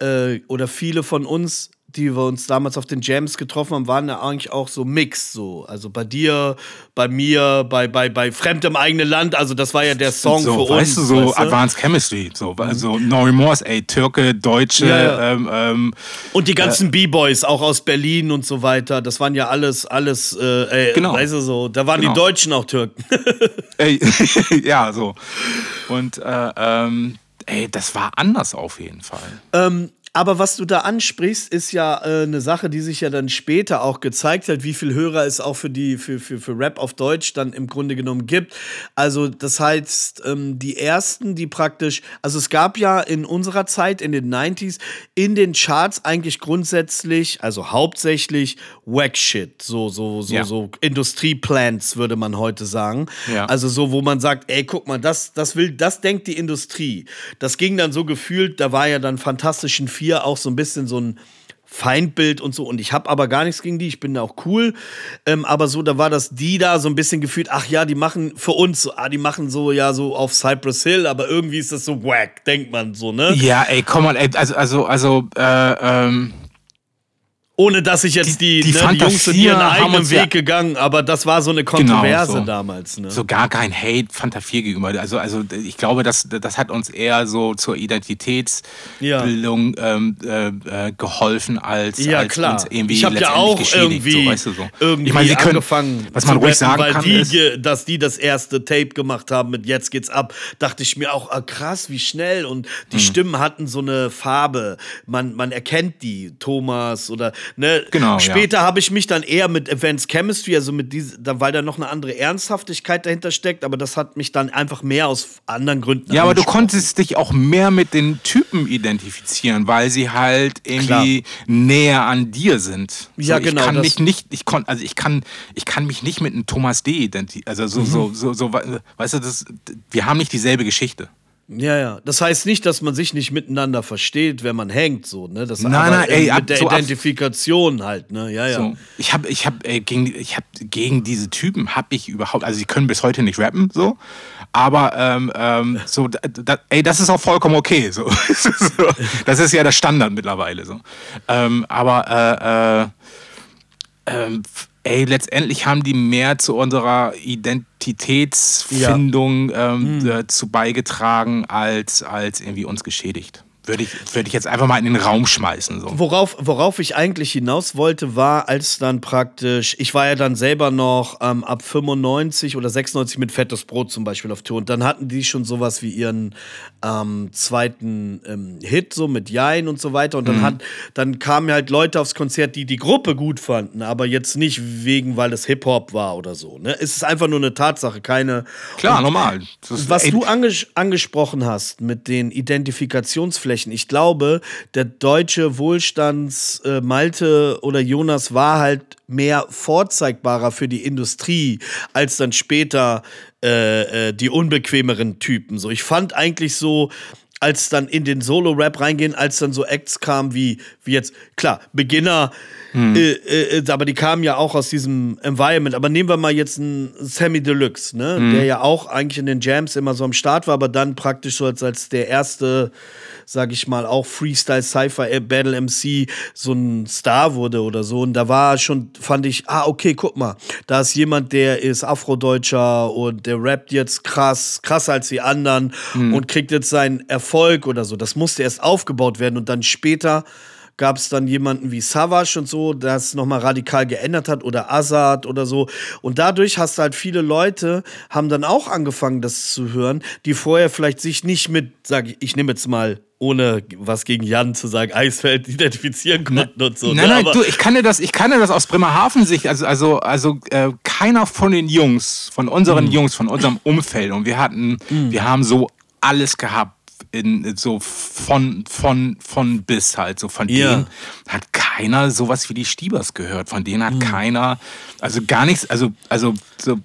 äh, oder viele von uns die wir uns damals auf den Jams getroffen haben, waren ja eigentlich auch so Mix, so. Also bei dir, bei mir, bei, bei, bei Fremd im eigenen Land. Also das war ja der Song so, für weißt uns. Du, so weißt du? Advanced Chemistry. So, also No Remorse, ey, Türke, Deutsche, Ja, ja. Ähm, ähm, Und die ganzen B-Boys, auch aus Berlin und so weiter. Das waren ja alles, alles, äh, ey, Genau. weißt du so. Da waren Genau. die Deutschen auch Türken. ey, ja, so. Und äh, ähm, ey, das war anders auf jeden Fall. Ähm, aber was du da ansprichst, ist ja äh, eine Sache, die sich ja dann später auch gezeigt hat, wie viel Hörer es auch für die für, für, für Rap auf Deutsch dann im Grunde genommen gibt. Also das heißt, ähm, die ersten, die praktisch, also es gab ja in unserer Zeit in den 90s in den Charts eigentlich grundsätzlich, also hauptsächlich Wack Shit, so so so Ja. so Industrieplants würde man heute sagen. Ja. Also so, wo man sagt, ey, guck mal, das, das will, das denkt die Industrie. Das ging dann so gefühlt, da war ja dann Fantastischen Vier auch so ein bisschen so ein Feindbild und so. Und ich habe aber gar nichts gegen die, ich bin da auch cool. Ähm, aber so, da war das die da so ein bisschen gefühlt, ach ja, die machen für uns, so, ah, die machen so ja so auf Cypress Hill, aber irgendwie ist das so wack, denkt man so, ne? Ja, ey, komm mal, ey, also, also, also, äh, ähm, Ohne dass ich jetzt die, Die- die ne, die Jungs sind Fantasie ihren eigenen uns ja- Weg gegang, aber das war so eine Kontroverse so. damals, ne? so gar kein Hate Fanta 4 gegenüber. Also, also ich glaube, das, das hat uns eher so zur Identitätsbildung ähm, äh, äh, geholfen, als, Ja, als klar. uns irgendwie ich habe ja letztendlich auch irgendwie, so, weißt du, so. irgendwie ich meine, sie können, angefangen was man ruhig rappen, sagen weil kann, die, ist, dass die das erste Tape gemacht haben mit Jetzt geht's ab, dachte ich mir auch, ah, krass, wie schnell und Mhm. die Stimmen hatten so eine Farbe, man, man erkennt die, Thomas oder, ne, Genau, ja. später habe ich mich dann eher mit Advanced Chemistry, also mit diese, weil da noch eine andere Ernsthaftigkeit dahinter steckt, aber das hat mich dann einfach mehr aus anderen Gründen Ja, aber du konntest dich auch mehr mit den Typen identifizieren, weil sie halt irgendwie näher an dir sind. Ja, so, genau, Ich kann das- mich nicht, ich kon, also ich kann, ich kann mich nicht mit einem Thomas D identifizieren. Also so, Mhm. so, so, so, we- weißt du, das, wir haben nicht dieselbe Geschichte. Ja, ja. Das heißt nicht, dass man sich nicht miteinander versteht, wenn man hängt, so, ne? Das Nein, nein, ey, mit der so Identifikation halt, ne? Ja, ja. So, ich habe, ich habe äh, gegen, ich habe gegen diese Typen habe ich überhaupt, also sie können bis heute nicht rappen, so, aber ähm, ähm, so, da, da, ey, das ist auch vollkommen okay, so. so das ist ja der Standard mittlerweile, so. Ähm, aber äh, äh, ähm, ey, letztendlich haben die mehr zu unserer Identitätsfindung ähm, äh, zu beigetragen als als irgendwie uns geschädigt. Würde ich, würde ich jetzt einfach mal in den Raum schmeißen, so. Worauf, worauf ich eigentlich hinaus wollte, war, als dann praktisch, ich war ja dann selber noch ähm, ab 95 oder 96 mit Fettes Brot zum Beispiel auf Tour und dann hatten die schon sowas wie ihren ähm, zweiten ähm, Hit, so mit Jein und so weiter und dann, hat, dann kamen halt Leute aufs Konzert, die die Gruppe gut fanden, aber jetzt nicht wegen, weil es Hip-Hop war oder so. Ne? Es ist einfach nur eine Tatsache, keine. Klar, normal. Das ist- Was du anges angesprochen hast mit den Identifikationsflächen, ich glaube, der deutsche Wohlstands äh, Malte oder Jonas war halt mehr vorzeigbarer für die Industrie als dann später äh, äh, die unbequemeren Typen. So, ich fand eigentlich so als dann in den Solo-Rap reingehen, als dann so Acts kamen wie, wie jetzt, klar, Beginner, äh, äh, aber die kamen ja auch aus diesem Environment. Aber nehmen wir mal jetzt einen Sammy Deluxe, ne? der ja auch eigentlich in den Jams immer so am Start war, aber dann praktisch so als, als der erste, sag ich mal, auch Freestyle Cypher äh, Battle MC so ein Star wurde oder so. Und da war schon, fand ich, ah, okay, guck mal, da ist jemand, der ist Afrodeutscher und der rappt jetzt krass, krasser als die anderen und kriegt jetzt seinen Erfolg oder so. Das musste erst aufgebaut werden und dann später gab es dann jemanden wie Savage und so, der es nochmal radikal geändert hat oder Azad oder so. Und dadurch hast du halt viele Leute, haben dann auch angefangen, das zu hören, die vorher vielleicht sich nicht mit, sag ich, ich nehme jetzt mal, ohne was gegen Jan zu sagen, Eisfeld identifizieren konnten und so. Nein, ne? nein, Aber- du, ich kann dir das, ich kann dir das aus Bremerhaven Sicht, also, also, also äh, keiner von den Jungs, von unseren Mhm. Jungs, von unserem Umfeld, und wir hatten, wir haben so alles gehabt. In, so von, von, von bis halt, so von Ja. denen hat keiner sowas wie die Stiebers gehört. Von denen hat Mhm. keiner, also gar nichts, also, also so,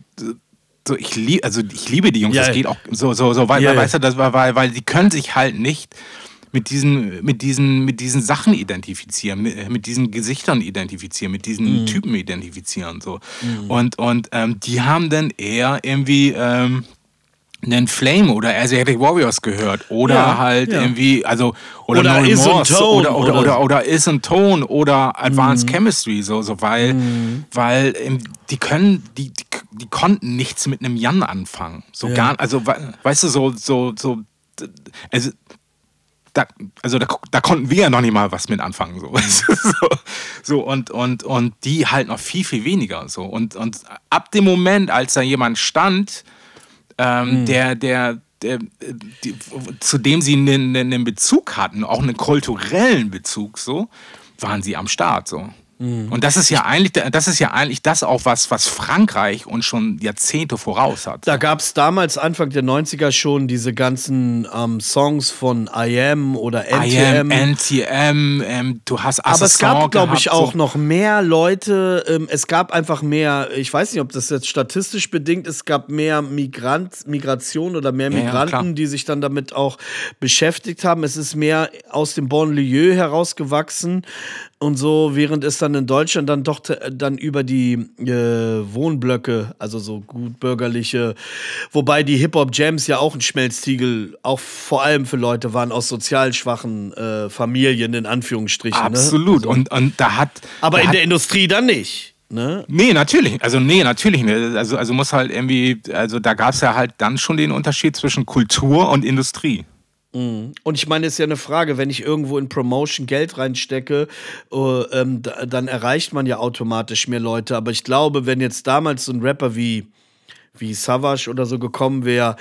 so ich liebe, also ich liebe die Jungs, Ja. das geht auch so, so, so, weil, Ja, weißt du, das war, weil, weil die können sich halt nicht mit diesen, mit diesen, mit diesen Sachen identifizieren, mit, mit diesen Gesichtern identifizieren, mit diesen Typen identifizieren. So. Und, und ähm, die haben dann eher irgendwie ähm, einen Flame oder Asiatic Warriors gehört oder Ja, halt ja. irgendwie, also oder, Oder No Remorse Tone oder, oder, oder- oder, Is and Tone oder Advanced Chemistry, so, so weil, Mhm. weil ähm, die können, die, die, die konnten nichts mit einem Jan anfangen. So Ja. gar, also we- weißt du, so, so, so, also da, also da, da konnten wir ja noch nicht mal was mit anfangen. So, so, so und, und, und die halt noch viel, viel weniger. So. Und, und ab dem Moment, als da jemand stand, ähm, der, der, der, äh, die, zu dem sie einen, einen Bezug hatten, auch einen kulturellen Bezug, so, waren sie am Start. So. Und das ist ja eigentlich, das ist ja eigentlich das auch, was, was Frankreich uns schon Jahrzehnte voraus hat. Da gab es damals, Anfang der 90er, schon diese ganzen ähm, Songs von IM oder NTM. IM, NTM, ähm, du hast Aber es Assassin gab, glaube ich, auch so. noch mehr Leute. Ähm, es gab einfach mehr, ich weiß nicht, ob das jetzt statistisch bedingt ist, es gab mehr Migrant, Migration oder mehr Ja, ja, Migranten, klar. die sich dann damit auch beschäftigt haben. Es ist mehr aus dem Bonlieu herausgewachsen und so, während es dann in Deutschland dann doch te- dann über die äh, Wohnblöcke, also so gut bürgerliche, wobei die Hip-Hop-Jams ja auch ein Schmelztiegel, auch vor allem für Leute waren aus sozial schwachen äh, Familien, in Anführungsstrichen. Ne? Absolut. Und, und da hat. Aber da in hat, der Industrie dann nicht. Ne? Nee, natürlich. Also, nee, natürlich nicht. Also, also muss halt irgendwie, also da gab es ja halt dann schon den Unterschied zwischen Kultur und Industrie. Und ich meine, es ist ja eine Frage, wenn ich irgendwo in Promotion Geld reinstecke, äh, ähm, da, dann erreicht man ja automatisch mehr Leute. Aber ich glaube, wenn jetzt damals so ein Rapper wie, wie Savage oder so gekommen wäre,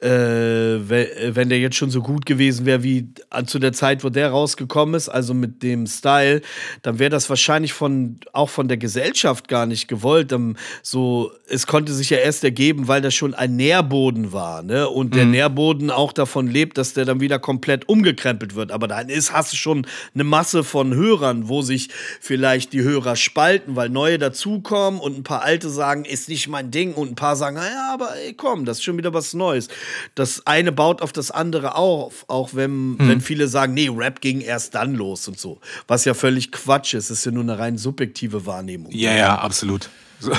äh, we- wenn der jetzt schon so gut gewesen wäre wie zu der Zeit, wo der rausgekommen ist, also mit dem Style, dann wäre das wahrscheinlich von auch von der Gesellschaft gar nicht gewollt. Ähm, so, es konnte sich ja erst ergeben, weil das schon ein Nährboden war, ne? Und der Nährboden auch davon lebt, dass der dann wieder komplett umgekrempelt wird. Aber dann ist, hast du schon eine Masse von Hörern, wo sich vielleicht die Hörer spalten, weil neue dazukommen und ein paar alte sagen, ist nicht mein Ding und ein paar sagen, naja, aber ey, komm, das ist schon wieder was Neues. Das eine baut auf das andere auf, auch wenn, wenn viele sagen, nee, Rap ging erst dann los und so. Was ja völlig Quatsch ist, ist ja nur eine rein subjektive Wahrnehmung. Ja, ja, absolut. So,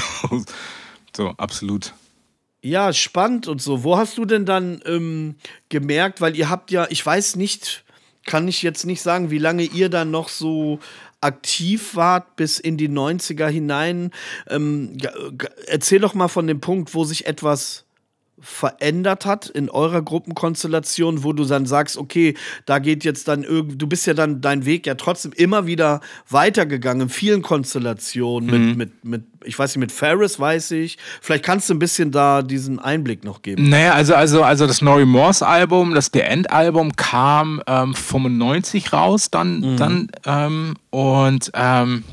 so absolut. Ja, spannend und so. Wo hast du denn dann ähm, gemerkt, weil ihr habt ja, ich weiß nicht, kann ich jetzt nicht sagen, wie lange ihr dann noch so aktiv wart bis in die 90er hinein. Ähm, g- erzähl doch mal von dem Punkt, wo sich etwas verändert hat in eurer Gruppenkonstellation, wo du dann sagst, okay, da geht jetzt dann irgendwie, du bist ja dann dein Weg ja trotzdem immer wieder weitergegangen in vielen Konstellationen Mhm. mit, mit, mit, ich weiß nicht, mit Ferris weiß ich. Vielleicht kannst du ein bisschen da diesen Einblick noch geben. Naja, also, also, also das No Remorse Album, das The End Album kam ähm, 95 raus dann, dann ähm, und ähm,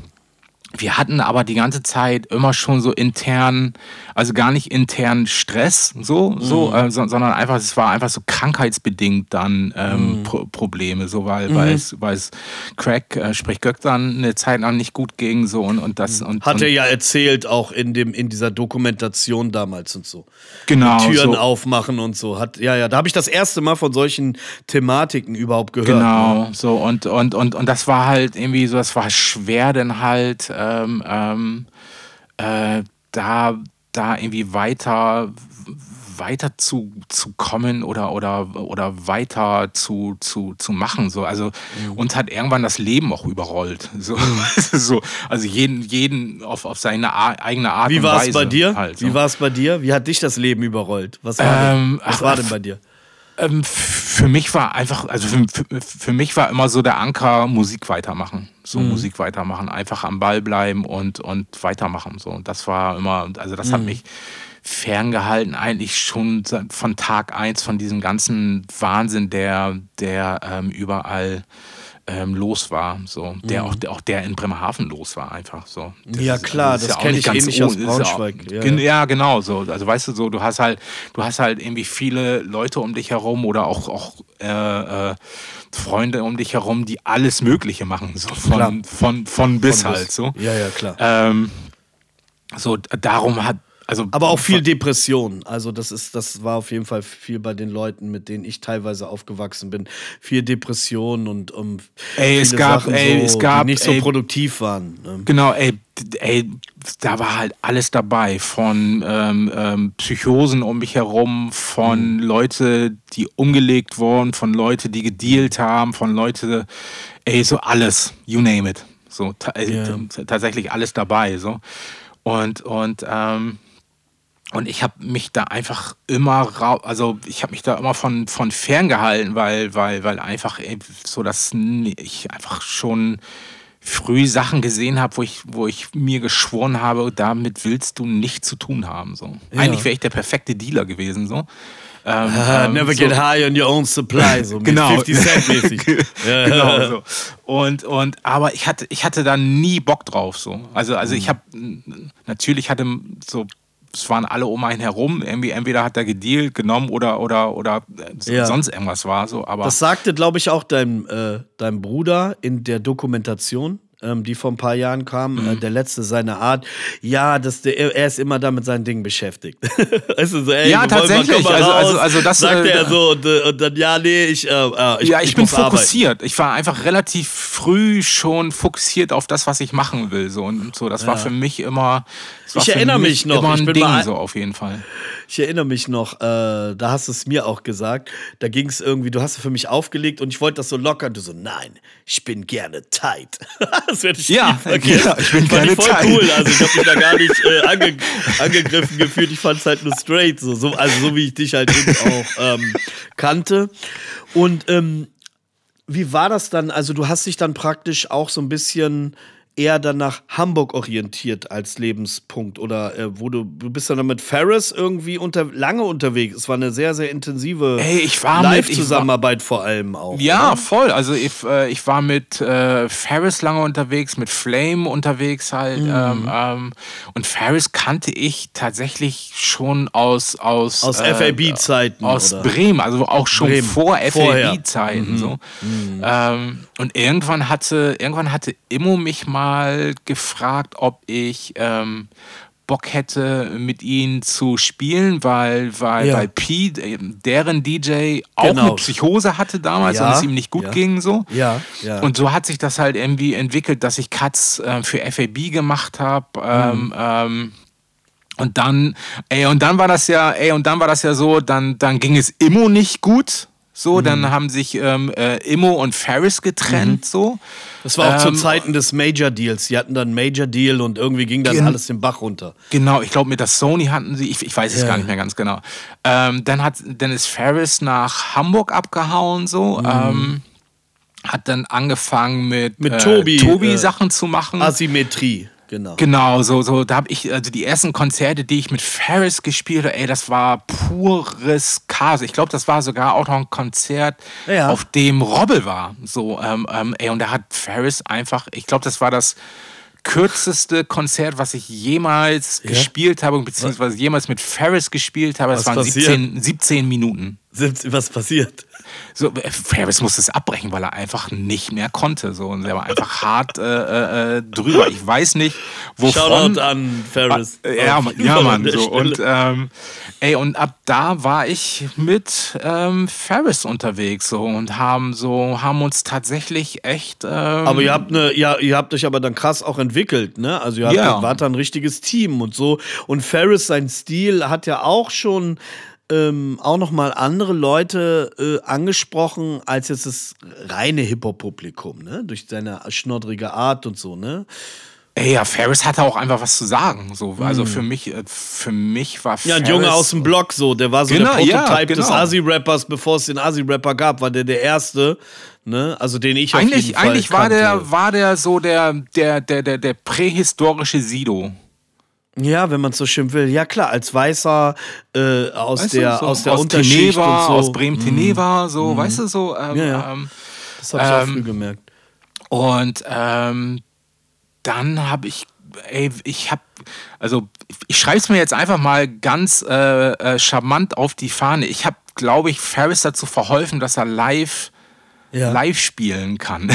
wir hatten aber die ganze Zeit immer schon so intern, also gar nicht intern Stress, so, so, äh, so sondern einfach, es war einfach so krankheitsbedingt dann ähm, Pro Probleme, so weil, weil es, weil es Crack, äh, sprich Göck dann eine Zeit lang nicht gut ging, so und, und das und, Hat und er ja erzählt, auch in, dem, in dieser Dokumentation damals und so. genau Türen so. aufmachen und so. Hat, ja, ja, da habe ich das erste Mal von solchen Thematiken überhaupt gehört. Genau, so und, und, und, und das war halt irgendwie so, das war schwer, dann halt ähm, ähm, äh, da, da irgendwie weiter weiter zu, zu kommen oder, oder, oder weiter zu, zu, zu machen. So. Also uns hat irgendwann das Leben auch überrollt. So, so, also jeden, jeden auf, auf seine eigene Art Wie und war Weise. es bei dir? Halt, so. Wie war es bei dir? Wie hat dich das Leben überrollt? Was war, Ähm, denn, was war denn bei dir? Ähm, für mich war einfach, also für, für, für mich war immer so der Anker Musik weitermachen. So Musik weitermachen, einfach am Ball bleiben und, und weitermachen. So. Und das war immer, also das hat mich ferngehalten, eigentlich schon von Tag eins von diesem ganzen Wahnsinn, der, der ähm, überall ähm, los war. So. Der, auch, der auch der in Bremerhaven los war, einfach so. Das Ja, klar, ist das auch kenn nicht ich ganz ähnlich aus Braunschweig, ja, ja. ja, genau so. Also weißt du so, du hast halt, du hast halt irgendwie viele Leute um dich herum oder auch, auch äh, äh, Freunde um dich herum, die alles Mögliche machen. So Klar. von, von, von bis Von bis. halt so. Ja, ja, klar. Ähm, so, darum hat, also Aber auch viel Depression. Also das ist, das war auf jeden Fall viel bei den Leuten, mit denen ich teilweise aufgewachsen bin. Viel Depression und um Ey, es gab- Sachen ey, so, es gab- die nicht so ey, produktiv waren. Ne? Genau, ey, ey, da war halt alles dabei. Von ähm, ähm, Psychosen um mich herum, von Leute, die umgelegt wurden, von Leute, die gedealt haben, von Leute, ey, so alles, you name it. So ta äh, Ja. t- tatsächlich alles dabei. So. Und, und, ähm, und ich habe mich da einfach immer, also ich habe mich da immer von, von ferngehalten, weil, weil, weil einfach ey, so, dass ich einfach schon früh Sachen gesehen habe, wo ich, wo ich mir geschworen habe, damit willst du nichts zu tun haben. So. Eigentlich wäre ich der perfekte Dealer gewesen. So. Ähm, ähm, never so. get high on your own supply, so Genau. 50 Cent mäßig. ja, genau so. Und, und, aber ich hatte, ich hatte da nie Bock drauf. So. Also, also ich habe, natürlich hatte so, es waren alle um einen herum. Irgendwie, entweder hat er gedealt, genommen oder, oder, oder Ja. sonst irgendwas war. So. Aber Das sagte, glaube ich, auch dein, äh, dein Bruder in der Dokumentation, ähm, die vor ein paar Jahren kam, Mhm. äh, der letzte seiner Art. Ja, das, der, er ist immer da mit seinen Dingen beschäftigt. du, so, ey, Ja, tatsächlich. Also- also- also das, sagte äh, er so und, äh, und dann, ja, nee, ich, äh, äh, ich, ja, ich, bin muss arbeiten. fokussiert. Ich war einfach relativ früh schon fokussiert auf das, was ich machen will. So. Und so, das war für mich immer. Ich erinnere mich noch, Immer ich ein bin Ding, mal- so auf jeden Fall. Ich erinnere mich noch, äh, da hast du es mir auch gesagt. Da ging es irgendwie, du hast es für mich aufgelegt und ich wollte das so locker. Und du so, nein, ich bin gerne tight. das werde ich Ja, vergessen. ja, ich bin gerne voll tight. cool. Also ich habe mich da gar nicht äh, ange angegriffen gefühlt. Ich fand es halt nur straight. So. So, also so wie ich dich halt eben auch ähm, kannte. Und ähm, wie war das dann? Also du hast dich dann praktisch auch so ein bisschen eher dann nach Hamburg orientiert als Lebenspunkt oder äh, wo du du bist dann mit Ferris irgendwie unter, lange unterwegs. Es war eine sehr sehr intensive Ey, ich war mit- Live-Zusammenarbeit vor allem auch. Ja, oder? voll. Also ich, äh, ich war mit äh, Ferris lange unterwegs, mit Flame unterwegs halt. Mhm. Ähm, ähm, und Ferris kannte ich tatsächlich schon aus aus, Aus äh, FAB-Zeiten, Aus oder? Bremen, also auch schon Bremen. vor. FAB-Zeiten. So. Ähm, und irgendwann hatte, irgendwann hatte Immo mich mal gefragt, ob ich ähm, Bock hätte, mit ihnen zu spielen, weil, weil, Ja. weil Pete, äh, deren DJ, auch Genau. eine Psychose hatte damals Ja, und es ihm nicht gut ja. ging so. Ja, ja. Und so hat sich das halt irgendwie entwickelt, dass ich Cuts äh, für FAB gemacht habe. Ähm, Mhm. ähm, und dann, ey, und dann war das ja, ey, und dann war das ja so, dann, dann ging es Immo nicht gut. So, Mhm. dann haben sich ähm, äh, Immo und Ferris getrennt, so. Das war auch zu Ähm, Zeiten des Major Deals. Die hatten dann Major Deal und irgendwie ging dann alles den Bach runter. Genau, ich glaube, mit der Sony hatten sie, ich, ich weiß es gar nicht mehr ganz genau. Ähm, dann, hat, dann ist Ferris nach Hamburg abgehauen, so. Ähm, hat dann angefangen mit, Mhm. Mit äh, Tobi, Tobi äh, Sachen zu machen. Asymmetrie, genau. Genau, so, so, da habe ich, also die ersten Konzerte, die ich mit Ferris gespielt habe, ey, das war pures Chaos. Ich glaube, das war sogar auch noch ein Konzert, Ja. auf dem Robbe war. So, ähm, ähm, ey, und da hat Ferris einfach, ich glaube, das war das kürzeste Konzert, was ich jemals gespielt habe, beziehungsweise jemals mit Ferris gespielt habe. Das Was waren passiert? 17, 17 Minuten. Was passiert? So, äh, Ferris musste es abbrechen, weil er einfach nicht mehr konnte. So, und er war einfach hart äh, äh, drüber. Ich weiß nicht, wovon. Shoutout an Ferris. Äh, Ja, ja, Mann. So. Und, ähm, ey, und ab da war ich mit ähm, Ferris unterwegs so, und haben so haben uns tatsächlich echt. Ähm, Aber ihr habt eine, ja, ihr habt euch aber dann krass auch entwickelt, ne? Also ihr habt, Ja. wart da ein richtiges Team und so. Und Ferris, sein Stil hat ja auch schon ähm, auch noch mal andere Leute äh, angesprochen als jetzt das reine Hip-Hop-Publikum, ne? Durch seine schnoddrige Art und so, ne? ey, ja, Ferris hatte auch einfach was zu sagen. So. Also für mich, äh, für mich war Ja, ein Ferris, Junge aus dem Block so, der war so Genau, der ja, Prototype des genau. Asi-Rappers, bevor es den Asi-Rapper gab, war der der erste, ne? Also den ich auf Eigentlich, jeden Fall eigentlich war kannte. der, war der so der, der, der, der, der prähistorische Sido. Ja, wenn man es so schön will. Ja klar, als Weißer äh, aus Weißt du, der so aus der aus Unterschicht Teneva, und so. aus Bremen-Teneva, so, weißt du, so. Ähm, Ja, ja. Ähm, das habe ich auch ähm, früh gemerkt. Und ähm, dann habe ich, ey, ich habe, also ich schreibe es mir jetzt einfach mal ganz äh, äh, charmant auf die Fahne. Ich habe, glaube ich, Ferris dazu verholfen, dass er live, Ja. live spielen kann.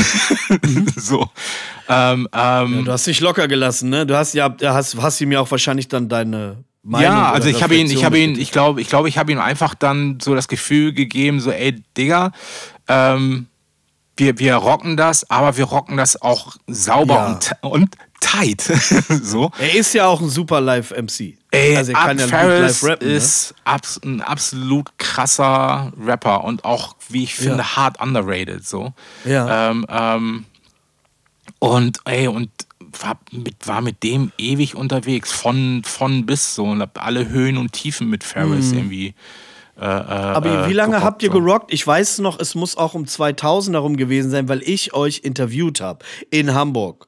so. Ähm, ähm, Du hast dich locker gelassen, ne? Du hast ja, hast, hast ihm ja auch wahrscheinlich dann deine Meinung ja, also ich habe ihn, ich habe ihn, ich glaube, ich glaube, ich habe ihm einfach dann so das Gefühl gegeben, so, ey, Digga, ähm, wir, wir rocken das, aber wir rocken das auch sauber Ja. und, und tight. so. Er ist ja auch ein super Live-MC. Ey, also er kann ja live rappen. Ne? ist abs ein absolut krasser Rapper und auch, wie ich finde, Ja. hart underrated. So. Ja. Ähm, ähm, und ey, und war mit, war mit dem ewig unterwegs, von, von bis so und hab alle Höhen und Tiefen mit Ferris irgendwie. Äh, äh, Aber äh, wie lange gerockt, habt ihr gerockt? Ich weiß noch, es muss auch um 2000 herum gewesen sein, weil ich euch interviewt habe in Hamburg.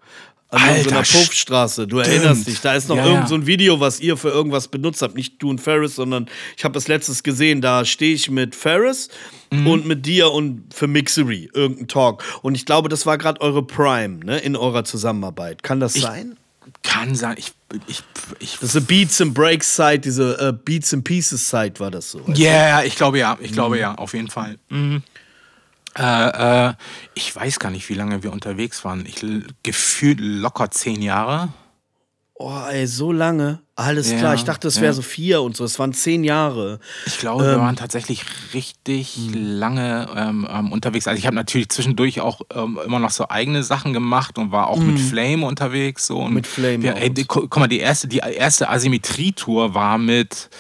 An so Alter, einer Puffstraße. Du erinnerst dich. Da ist noch Ja, irgend so ein Video, was ihr für irgendwas benutzt habt. Nicht du und Ferris, sondern ich habe das letztes gesehen. Da stehe ich mit Ferris Mhm. und mit dir und für Mixery. Irgendein Talk. Und ich glaube, das war gerade eure Prime ne, in eurer Zusammenarbeit. Kann das sein? Kann sein, ich, ich, ich Das ist eine Beats and Breaks Site, diese äh, Beats and Pieces Site war das so. Ja, yeah, ich glaube ja, ich Mhm. glaube ja, auf jeden Fall. Mhm. Äh, äh, ich weiß gar nicht, wie lange wir unterwegs waren. Ich gefühlt locker zehn Jahre. Oh, ey, so lange. Alles Ja, klar. Ich dachte, es wäre ja. so vier und so. Es waren zehn Jahre. Ich glaube, Ähm. wir waren tatsächlich richtig Mhm. lange ähm, ähm, unterwegs. Also ich habe natürlich zwischendurch auch ähm, immer noch so eigene Sachen gemacht und war auch mit Flame unterwegs. So. Und. Mit Flame Wir, ey, die, guck mal, die erste, die erste Asymmetrie-Tour war mit,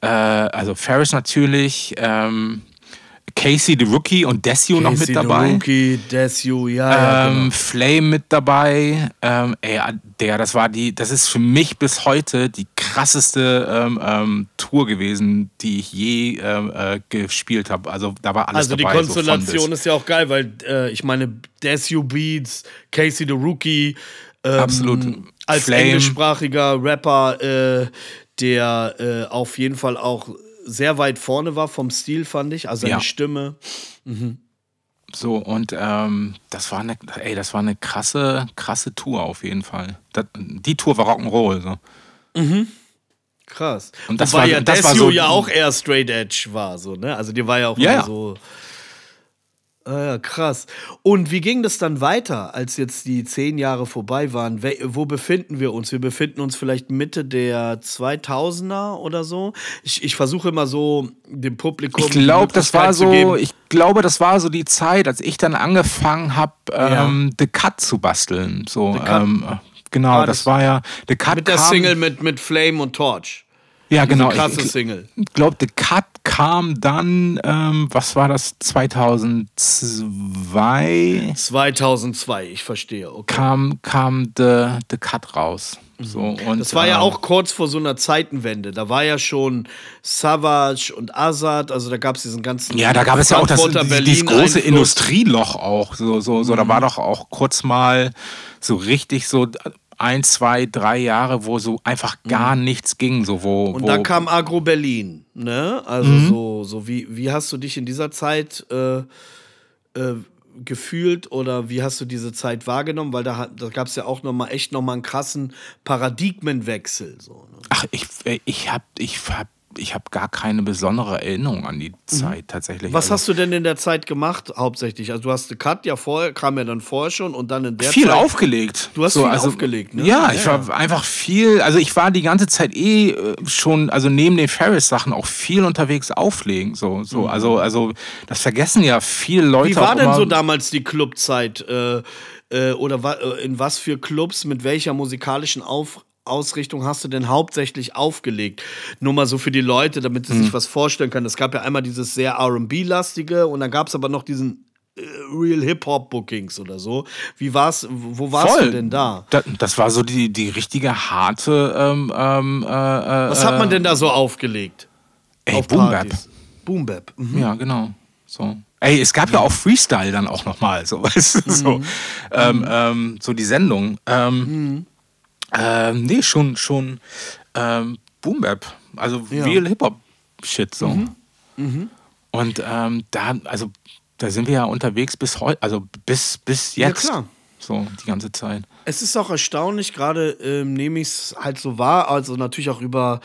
äh, also Ferris natürlich, ähm, Casey the Rookie und Desio noch mit Casey dabei. Rookie, Desu, ja, ja, Ähm, genau. Flame mit dabei. Ähm, ey, der, das war die, das ist für mich bis heute die krasseste ähm, ähm, Tour gewesen, die ich je ähm, äh, gespielt habe. Also da war alles Also die dabei. Konstellation so ist ja auch geil, weil äh, ich meine, Desu Beats, Casey the Rookie, ähm, Absolut. als Flame. englischsprachiger Rapper, äh, der äh, auf jeden Fall auch sehr weit vorne war vom Stil, fand ich. Also seine Ja. Stimme. bis. So, und ähm, das war eine, ey, das war eine krasse, krasse Tour auf jeden Fall. Das, die Tour war Rock'n'Roll. So. Krass. Und das Wobei war- ja das war so- ja auch eher Straight Edge war, so, ne? Also die war ja auch Ja, ja. Ah ja, krass. Und wie ging das dann weiter, als jetzt die zehn Jahre vorbei waren? We wo befinden wir uns? Wir befinden uns vielleicht Mitte der 2000er oder so. Ich, ich versuche immer so dem Publikum. Ich glaube, das war so, ich glaube, das war so die Zeit, als ich dann angefangen habe, Ja. ähm, The Cut zu basteln. So, ähm, genau, Ah, das, das- war ja The Cut mit der Single mit, mit Flame und Torch. Ja, genau. krasse ich, Single. Ich glaube, The Cut kam dann, ähm, was war das, 2002 2002, ich verstehe. Okay. kam, kam The, The Cut raus. So, und, Mhm. Das war ja ähm, auch kurz vor so einer Zeitenwende. Da war ja schon Savage und Azad, also da gab es diesen ganzen. Ja, da gab es ja auch das, dieses, große. Industrieloch auch. So, so, so. Da Mhm. war doch auch kurz mal so richtig so ein, zwei, drei Jahre, wo so einfach gar nichts ging. So, wo, Mhm. Und wo, dann kam Agro Berlin, ne? Also Mhm. so, so wie, wie hast du dich in dieser Zeit äh, äh, gefühlt oder wie hast du diese Zeit wahrgenommen? Weil da, da gab es ja auch noch mal echt noch mal einen krassen Paradigmenwechsel. So, ne? Ach, ich, äh, ich habe ich hab, ich hab gar keine besondere Erinnerung an die Zeit tatsächlich. Mhm. Was Also, hast du denn in der Zeit gemacht, hauptsächlich? Also du hast Cut ja vorher, kam ja dann vorher schon und dann in der viel Zeit. aufgelegt. Du hast viel aufgelegt, ne? Ja, Ja, ich war einfach viel, also ich war die ganze Zeit eh äh, schon, also neben den Ferris-Sachen auch viel unterwegs auflegen. So, so, also, also das vergessen ja viele Leute Mhm. Wie war denn immer. so damals die Clubzeit? Äh, äh, oder äh, in was für Clubs, mit welcher musikalischen Auf Ausrichtung hast du denn hauptsächlich aufgelegt? Nur mal so für die Leute, damit sie Mhm. sich was vorstellen können. Es gab ja einmal dieses sehr RB-lastige und dann gab es aber noch diesen äh, Real Hip-Hop-Bookings oder so. Wie war's, wo warst Voll. du denn da? Da, das war so die, die richtige harte. Ähm, ähm, äh, Was hat man denn da so aufgelegt? Ey, Boom Bap. Boom Bap. Mhm. Ja, genau. So. Ey, es gab ja auch Freestyle dann auch nochmal, so, weißt du, so, ähm, ähm, so die Sendung. Ähm, ähm, nee, schon, schon ähm, Boom Bap, also Ja. real Hip-Hop-Shit, so. Und ähm, da, also, da sind wir ja unterwegs bis heute, also bis, bis Ja, jetzt. klar. So, die ganze Zeit. Es ist auch erstaunlich, gerade ähm, nehme ich es halt so wahr, also natürlich auch über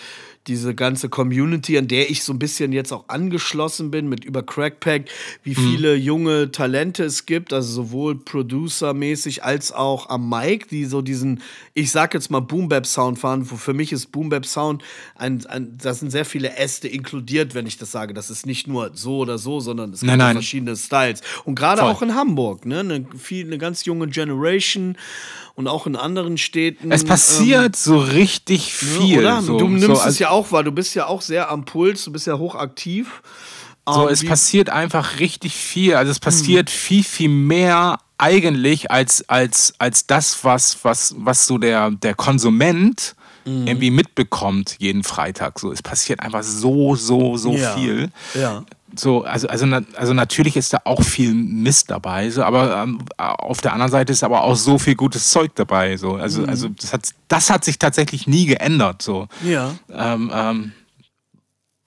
diese ganze Community, an der ich so ein bisschen jetzt auch angeschlossen bin, mit über Crackpack, wie viele junge Talente es gibt, also sowohl Producer-mäßig als auch am Mic, die so diesen, ich sag jetzt mal Boom-Bap-Sound fahren. Wo für mich ist Boom-Bap-Sound, ein, ein, da sind sehr viele Äste inkludiert, wenn ich das sage. Das ist nicht nur so oder so, sondern es gibt verschiedene Styles. Und gerade auch in Hamburg, ne, eine, viel, eine ganz junge Generation und auch in anderen Städten. Es passiert so richtig ähm, viel. oder? So, du nimmst so, es ja auch wahr, du bist ja auch sehr am Puls, du bist ja hochaktiv. So, Ähm, es passiert einfach richtig viel. Also es passiert viel, viel mehr eigentlich als, als, als das, was, was, was so der, der Konsument Mhm. irgendwie mitbekommt jeden Freitag. So, es passiert einfach so, so, so Ja. viel. Ja. So, also, also, also natürlich ist da auch viel Mist dabei, so, aber ähm, auf der anderen Seite ist aber auch so viel gutes Zeug dabei. So. Also, Mhm. also das, hat, das hat sich tatsächlich nie geändert. So. Ja. Ähm, ähm,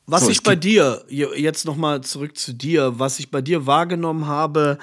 Was So, ich bei dir, je- jetzt nochmal zurück zu dir, was ich bei dir wahrgenommen habe,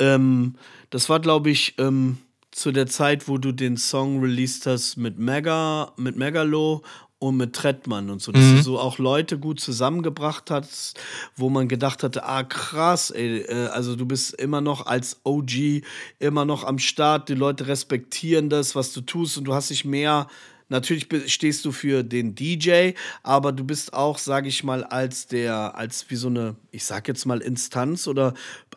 ähm, das war, glaube ich, ähm, zu der Zeit, wo du den Song released hast mit Mega, mit Megalo und mit Trettmann und so, dass Mhm. du so auch Leute gut zusammengebracht hast, wo man gedacht hatte, ah krass, ey, äh, also du bist immer noch als OG immer noch am Start, die Leute respektieren das, was du tust und du hast dich mehr Natürlich stehst du für den DJ, aber du bist auch, sage ich mal, als der, als wie so eine, ich sag jetzt mal Instanz oder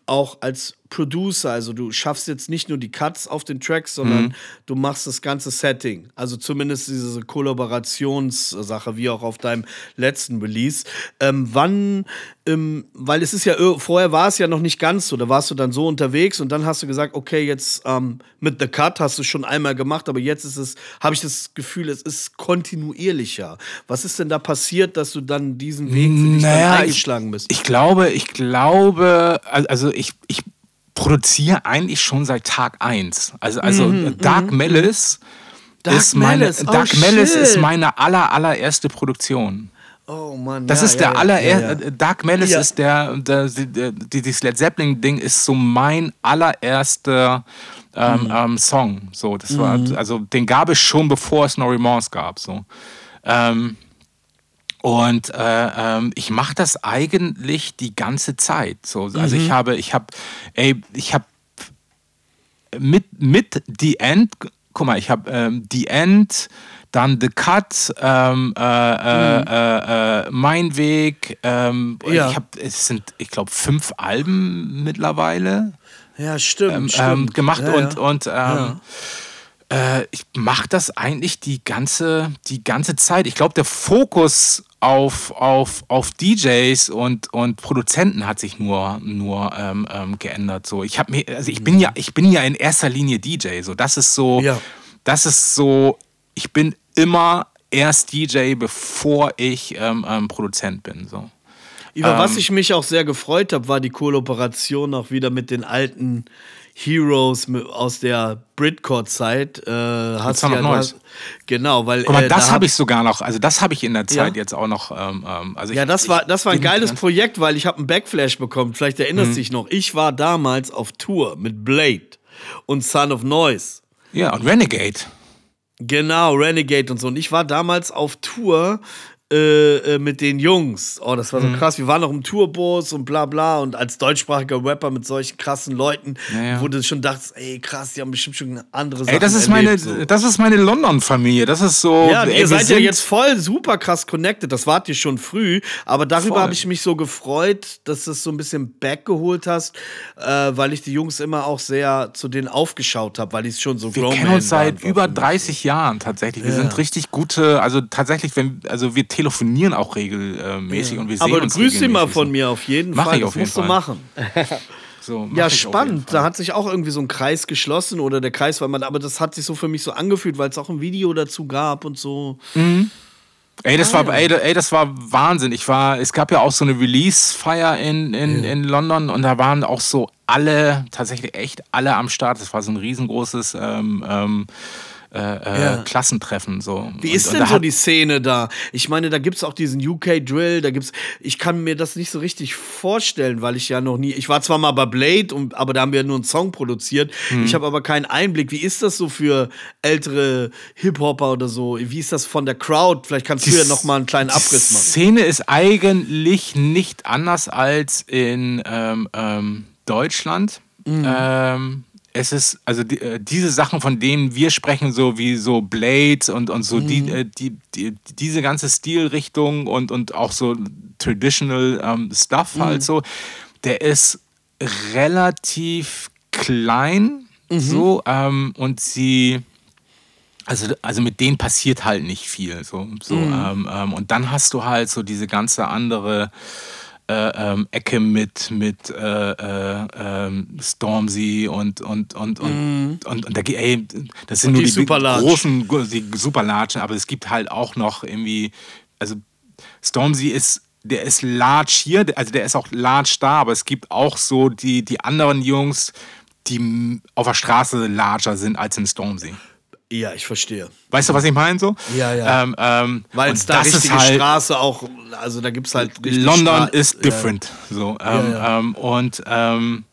auch als Producer. Also du schaffst jetzt nicht nur die Cuts auf den Tracks, sondern du machst das ganze Setting. Also zumindest diese Kollaborationssache, wie auch auf deinem letzten Release. Ähm, wann, ähm, weil es ist ja, vorher war es ja noch nicht ganz so, da warst du dann so unterwegs und dann hast du gesagt, okay, jetzt ähm, mit The Cut hast du schon einmal gemacht, aber jetzt ist es, habe ich das Gefühl, es ist kontinuierlicher. Was ist denn da passiert, dass du dann diesen Weg für dich Naja, ich- eingeschlagen bist? Ich glaube, ich glaube, al- also ich, ich produziere eigentlich schon seit Tag 1. Also, also Dark Malice Mhm, Dark ist meine, Malice, oh, Dark Malice ist shit. meine aller, allererste Produktion. oh Mann, Das ja, ist der ja, allererste, ja, ja. Dark Malice ist der, der, der, die, dieses Led Zeppelin-Ding ist so mein allererster ähm, Mhm. ähm, Song. So, das war, also den gab es schon, bevor es No Remorse gab. So. Ähm, und äh, ähm, ich mache das eigentlich die ganze Zeit. So. Also Mhm. ich habe, ich habe, ey, ich habe mit, mit The End, guck mal, ich habe ähm, The End, dann The Cut, ähm, äh, äh, äh, äh, Mein Weg, ähm, Mhm. Ja. ich habe, es sind, ich glaube, fünf Alben mittlerweile Ja, stimmt, ähm, stimmt. ähm, gemacht ja, und, ja. und ähm, äh, ich mache das eigentlich die ganze, die ganze Zeit. Ich glaube, der Fokus auf, auf, auf DJs und, und Produzenten hat sich nur, nur ähm, ähm, geändert. So, ich habe mir, also ich bin ja, ich bin ja in erster Linie DJ. So, das ist so, Ja. das ist so, ich bin immer erst DJ, bevor ich ähm, ähm, Produzent bin. So. Über was Ähm, ich mich auch sehr gefreut habe, war die Kollaboration auch wieder mit den alten Heroes aus der Britcore-Zeit. Äh, hast Son du of ja, hast- Genau, weil Guck mal, äh, das da habe ich sogar noch, also das habe ich in der Zeit Ja? jetzt auch noch. Ähm, ähm, also Ja, ich, das war, das war ein geiles Projekt, weil ich habe einen Backflash bekommen. Vielleicht Mhm. erinnerst du dich noch. Ich war damals auf Tour mit Blade und Son of Noise. Ja, und Renegade. Genau, Renegade und so. Und ich war damals auf Tour äh, äh, mit den Jungs. Oh, das war Mhm. so krass. Wir waren noch im Tourbus und bla bla. Und als deutschsprachiger Rapper mit solchen krassen Leuten, Ja, ja. wo du schon dachtest, ey, krass, die haben bestimmt schon andere Sachen Ey, das ist meine, erlebt, so. das ist meine London-Familie. Das ist so. Ja, ey, ihr seid ja jetzt voll super krass connected. Das wart ihr schon früh. Aber darüber habe ich mich so gefreut, dass du es so ein bisschen backgeholt hast, äh, weil ich die Jungs immer auch sehr zu denen aufgeschaut habe, weil die es schon so Wir kennen uns seit über für mich. 30 Jahren tatsächlich. Wir Ja. sind richtig gute, also tatsächlich, wenn, also wir telefonieren auch regelmäßig und wir sehen Aber du uns grüßt ihn mal von mir auf jeden Mach Fall. ich das auf jeden musst du Fall. machen. So, mach Ja, spannend. Da hat sich auch irgendwie so ein Kreis geschlossen oder der Kreis war mal, aber das hat sich so für mich so angefühlt, weil es auch ein Video dazu gab und so. Ey, das Ah, war, ey, ey, das war Wahnsinn. Ich war, es gab ja auch so eine Release-Feier in, in, in London und da waren auch so alle, tatsächlich echt alle am Start. Das war so ein riesengroßes ähm, ähm, äh, äh, ja. Klassentreffen. So. Wie ist und, denn so die Szene da? Ich meine, da gibt es auch diesen UK Drill, da gibt's, ich kann mir das nicht so richtig vorstellen, weil ich ja noch nie, ich war zwar mal bei Blade, und, aber da haben wir nur einen Song produziert, hm. ich habe aber keinen Einblick. Wie ist das so für ältere Hip-Hopper oder so? Wie ist das von der Crowd? Vielleicht kannst die, du ja noch mal einen kleinen Abriss machen. Die Szene ist eigentlich nicht anders als in ähm, ähm, Deutschland. Mhm. Ähm, es ist, also die, äh, diese Sachen, von denen wir sprechen, so wie so Blades und, und so, mhm. die, äh, die, die, diese ganze Stilrichtung und, und auch so traditional ähm, Stuff mhm. halt so, der ist relativ klein mhm. so ähm, und sie also, also mit denen passiert halt nicht viel. So, so, mhm. ähm, ähm, und dann hast du halt so diese ganze andere äh, ähm, Ecke mit, mit äh, äh, ähm, Stormzy und und und und, mm. und, und, da, ey, das sind und nur die, die großen, die Superlatschen, aber es gibt halt auch noch irgendwie, also Stormzy ist der ist large hier, also der ist auch large da, aber es gibt auch so die, die anderen Jungs, die auf der Straße larger sind als in Stormzy. Ja, ich verstehe. Weißt du, was ich meine so? Ja, ja. Ähm, ähm, Weil es da richtige halt, Straße auch, also da gibt es halt richtig London Stra ist different. Ja. So, ähm, ja, ähm, und ähm,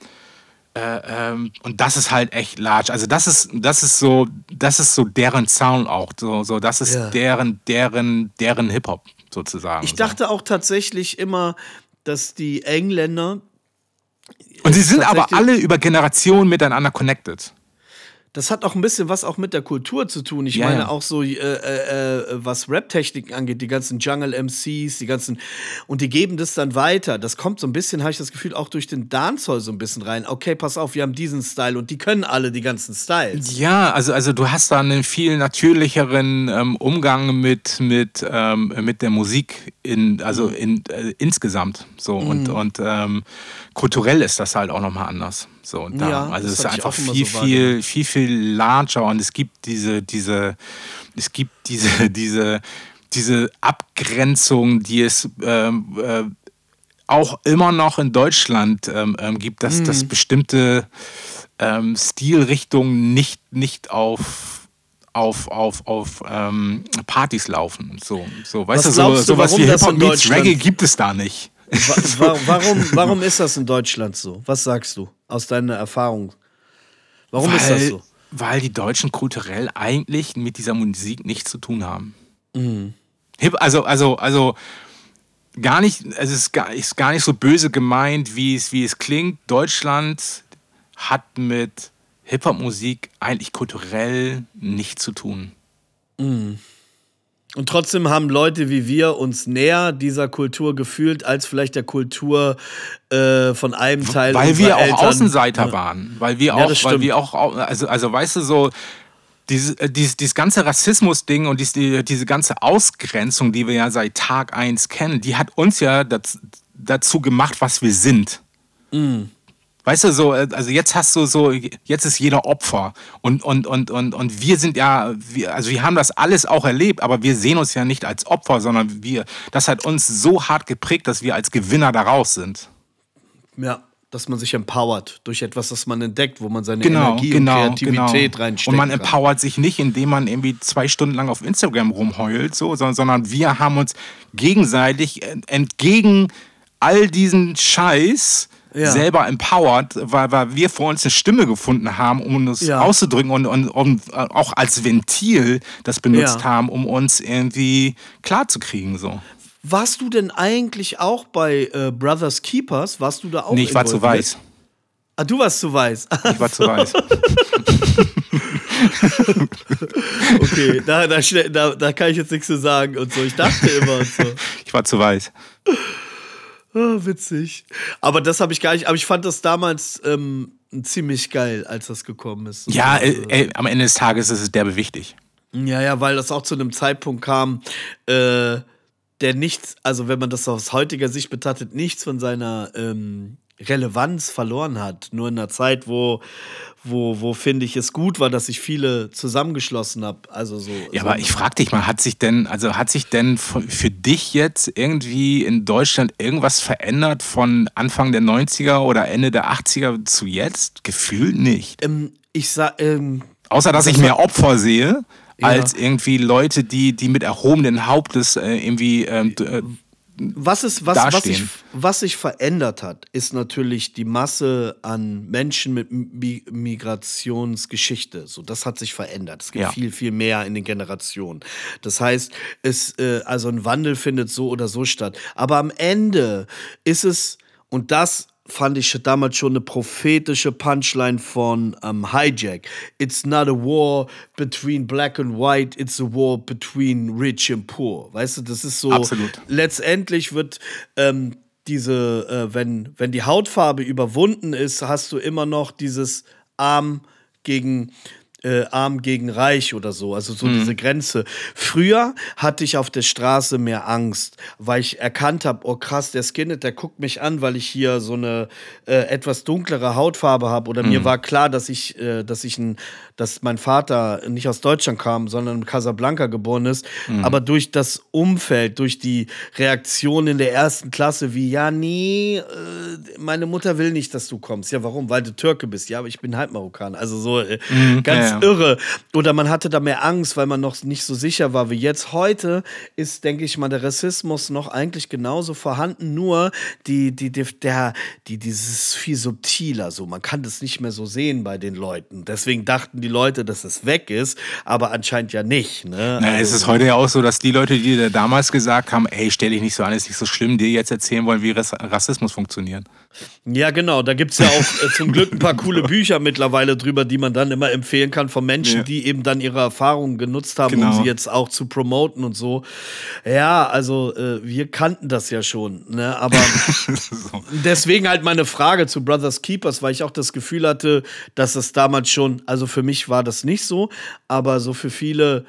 äh, ähm, und das ist halt echt large. Also das ist, das ist so, das ist so deren Sound auch. So, so das ist deren, deren, deren Hip-Hop sozusagen. Ich dachte auch tatsächlich immer, dass die Engländer. Und sie sind aber alle über Generationen miteinander connected das hat auch ein bisschen was auch mit der Kultur zu tun. Ich ja, meine ja. auch so, äh, äh, äh, was Rap-Techniken angeht, die ganzen Jungle-MCs, die ganzen, und die geben das dann weiter. Das kommt so ein bisschen, habe ich das Gefühl, auch durch den Dancehall so ein bisschen rein. Okay, pass auf, wir haben diesen Style und die können alle die ganzen Styles. Ja, also, also du hast da einen viel natürlicheren ähm, Umgang mit, mit, ähm, mit der Musik, in, also mhm. in, äh, insgesamt. So, mhm. und, und ähm, kulturell ist das halt auch nochmal anders. So, da, ja, also es ist einfach viel, so viel, viel, viel larger und es gibt diese, diese, es gibt diese, diese, diese Abgrenzung, die es ähm, äh, auch immer noch in Deutschland ähm, ähm gibt, dass, mhm. dass bestimmte ähm, Stilrichtungen nicht, nicht auf auf, auf, auf ähm, Partys laufen. So, so weißt Was du, so, sowas wie Hip-Hop meets Reggae gibt es da nicht. warum, warum ist das in Deutschland so? Was sagst du aus deiner Erfahrung? Warum weil, ist das so? Weil die Deutschen kulturell eigentlich mit dieser Musik nichts zu tun haben. Mhm. Also, also, also gar nicht, es ist gar, ist gar nicht so böse gemeint, wie es, wie es klingt. Deutschland hat mit Hip-Hop-Musik eigentlich kulturell nichts zu tun. Mhm. Und trotzdem haben Leute wie wir uns näher dieser Kultur gefühlt als vielleicht der Kultur äh, von einem Teil Weil wir auch Eltern. Außenseiter waren. Weil wir auch, ja, weil wir auch, also, also weißt du, so dieses, äh, dieses, dieses ganze Rassismus-Ding und diese, diese ganze Ausgrenzung, die wir ja seit Tag 1 kennen, die hat uns ja dazu, dazu gemacht, was wir sind. Mhm. Weißt du, so, äh, also jetzt hast du so, jetzt ist jeder Opfer. Und, und, und, und, und wir sind ja, wir, also wir haben das alles auch erlebt, aber wir sehen uns ja nicht als Opfer, sondern wir, das hat uns so hart geprägt, dass wir als Gewinner daraus sind. Ja, dass man sich empowert durch etwas, das man entdeckt, wo man seine genau, Energie genau, und Kreativität genau. reinsteckt. Und man kann. empowert sich nicht, indem man irgendwie zwei Stunden lang auf Instagram rumheult, so, sondern, sondern wir haben uns gegenseitig entgegen all diesen Scheiß ja. selber empowered, weil, weil wir vor uns eine Stimme gefunden haben, um uns ja. auszudrücken und, und, und, äh, auch als Ventil das benutzt ja. haben, um uns irgendwie klarzukriegen. So. Warst du denn eigentlich auch bei äh, Brothers Keepers? Warst du da auch? Nee, ich war zu weiß. Ah, du warst zu weiß. Ich war zu weiß. okay, da, da, da, da, kann ich jetzt nichts zu sagen und so. Ich dachte immer und so. Ich war zu weiß. Oh, witzig. Aber das habe ich gar nicht, aber ich fand das damals ähm, ziemlich geil, als das gekommen ist. Ja, also, ey, am Ende des Tages ist es derbe wichtig. Ja, ja, weil das auch zu einem Zeitpunkt kam, äh, der nichts, also wenn man das aus heutiger Sicht betrachtet, nichts von seiner ähm, Relevanz verloren hat. Nur in einer Zeit, wo, wo, wo finde ich es gut war, dass ich viele zusammengeschlossen habe. Also so. Ja, so aber ich frage dich mal, hat sich denn, also hat sich denn für dich jetzt irgendwie in Deutschland irgendwas verändert von Anfang der 90er oder Ende der 80er zu jetzt? Gefühlt nicht. Ähm, ich sag, ähm, Außer, dass ich mehr Opfer sehe, ja. als irgendwie Leute, die, die mit erhobenen Hauptes äh, irgendwie ähm, äh, was, ist, was, was, sich, was sich verändert hat, ist natürlich die Masse an Menschen mit Migrationsgeschichte. So, das hat sich verändert. Es gibt ja. viel, viel mehr in den Generationen. Das heißt, es, äh, also ein Wandel findet so oder so statt. Aber am Ende ist es, und das fand ich damals schon eine prophetische Punchline von ähm, Hijack. It's not a war between black and white, it's a war between rich and poor. Weißt du, das ist so. Absolut. Letztendlich wird ähm, diese, äh, wenn, wenn die Hautfarbe überwunden ist, hast du immer noch dieses Arm gegen äh, arm gegen reich oder so, also so mhm. diese Grenze. Früher hatte ich auf der Straße mehr Angst, weil ich erkannt habe, oh krass, der Skinhead, der guckt mich an, weil ich hier so eine äh, etwas dunklere Hautfarbe habe oder mhm. mir war klar, dass ich, äh, dass ich ein, dass mein Vater nicht aus Deutschland kam, sondern in Casablanca geboren ist, mhm. aber durch das Umfeld, durch die Reaktion in der ersten Klasse, wie ja, nee, äh, meine Mutter will nicht, dass du kommst. Ja, warum? Weil du Türke bist. Ja, aber ich bin halb Marokkaner. Also so äh, mhm. ganz ja, ja. irre. Oder man hatte da mehr Angst, weil man noch nicht so sicher war wie jetzt. Heute ist, denke ich mal, der Rassismus noch eigentlich genauso vorhanden, nur die, die, die, der, die, dieses viel subtiler so. Man kann das nicht mehr so sehen bei den Leuten. Deswegen dachten die Leute, dass es weg ist, aber anscheinend ja nicht. Ne? Na, also, es ist heute ja auch so, dass die Leute, die dir damals gesagt haben, ey, stell dich nicht so an, ist nicht so schlimm, dir jetzt erzählen wollen, wie Rassismus funktioniert. Ja, genau. Da gibt es ja auch äh, zum Glück ein paar coole Bücher mittlerweile drüber, die man dann immer empfehlen kann von Menschen, ja. die eben dann ihre Erfahrungen genutzt haben, genau. um sie jetzt auch zu promoten und so. Ja, also äh, wir kannten das ja schon. Ne? Aber so. deswegen halt meine Frage zu Brothers Keepers, weil ich auch das Gefühl hatte, dass es damals schon, also für mich war das nicht so, aber so für viele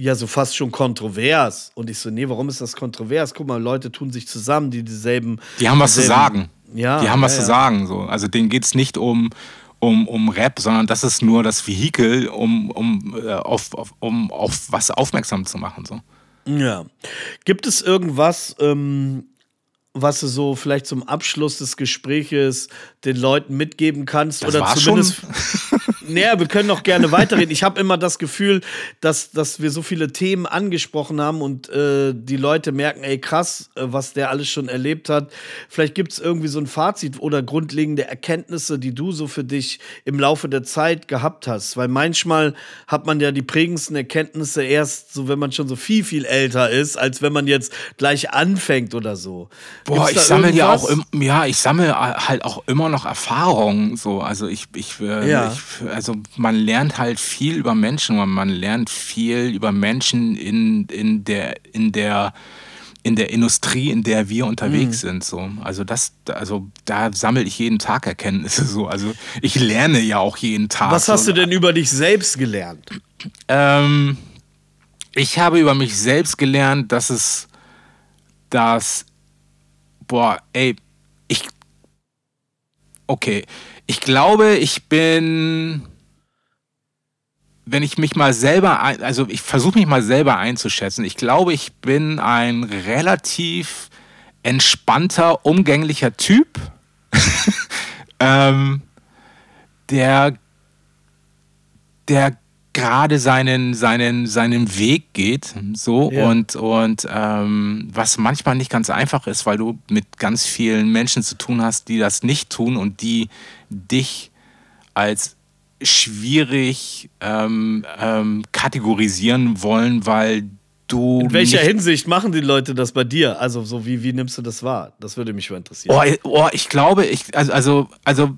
ja so fast schon kontrovers. Und ich so, nee, warum ist das kontrovers? Guck mal, Leute tun sich zusammen, die dieselben. Die haben was zu sagen. Ja, die haben was ja, zu sagen. So. Also denen geht es nicht um, um, um Rap, sondern das ist nur das Vehikel, um, um, äh, auf, auf, um auf was aufmerksam zu machen. So. Ja. Gibt es irgendwas, ähm, was du so vielleicht zum Abschluss des Gespräches den Leuten mitgeben kannst? Das oder zumindest. naja, wir können noch gerne weiterreden. Ich habe immer das Gefühl, dass, dass wir so viele Themen angesprochen haben und äh, die Leute merken, ey, krass, äh, was der alles schon erlebt hat. Vielleicht gibt es irgendwie so ein Fazit oder grundlegende Erkenntnisse, die du so für dich im Laufe der Zeit gehabt hast. Weil manchmal hat man ja die prägendsten Erkenntnisse erst so, wenn man schon so viel, viel älter ist, als wenn man jetzt gleich anfängt oder so. Boah, ich sammle ja auch, ja, ich sammle halt auch immer noch Erfahrungen. So, also ich, ich, äh, ja. ich, also man lernt halt viel über Menschen, man lernt viel über Menschen in, in der, in der, in der Industrie, in der wir unterwegs mhm. sind. So. Also das, also da sammle ich jeden Tag Erkenntnisse. So. Also ich lerne ja auch jeden Tag. Was hast so. du denn über dich selbst gelernt? Ähm, ich habe über mich selbst gelernt, dass es, dass boah, ey, ich. Okay. Ich glaube, ich bin. Wenn ich mich mal selber, also ich versuche mich mal selber einzuschätzen. Ich glaube, ich bin ein relativ entspannter, umgänglicher Typ, ähm, der, der gerade seinen, seinen, seinen Weg geht, so ja. und, und ähm, was manchmal nicht ganz einfach ist, weil du mit ganz vielen Menschen zu tun hast, die das nicht tun und die dich als schwierig ähm, ähm, kategorisieren wollen, weil du. In welcher Hinsicht machen die Leute das bei dir? Also, so wie, wie nimmst du das wahr? Das würde mich mal interessieren. Oh, oh ich glaube, ich, also, also, also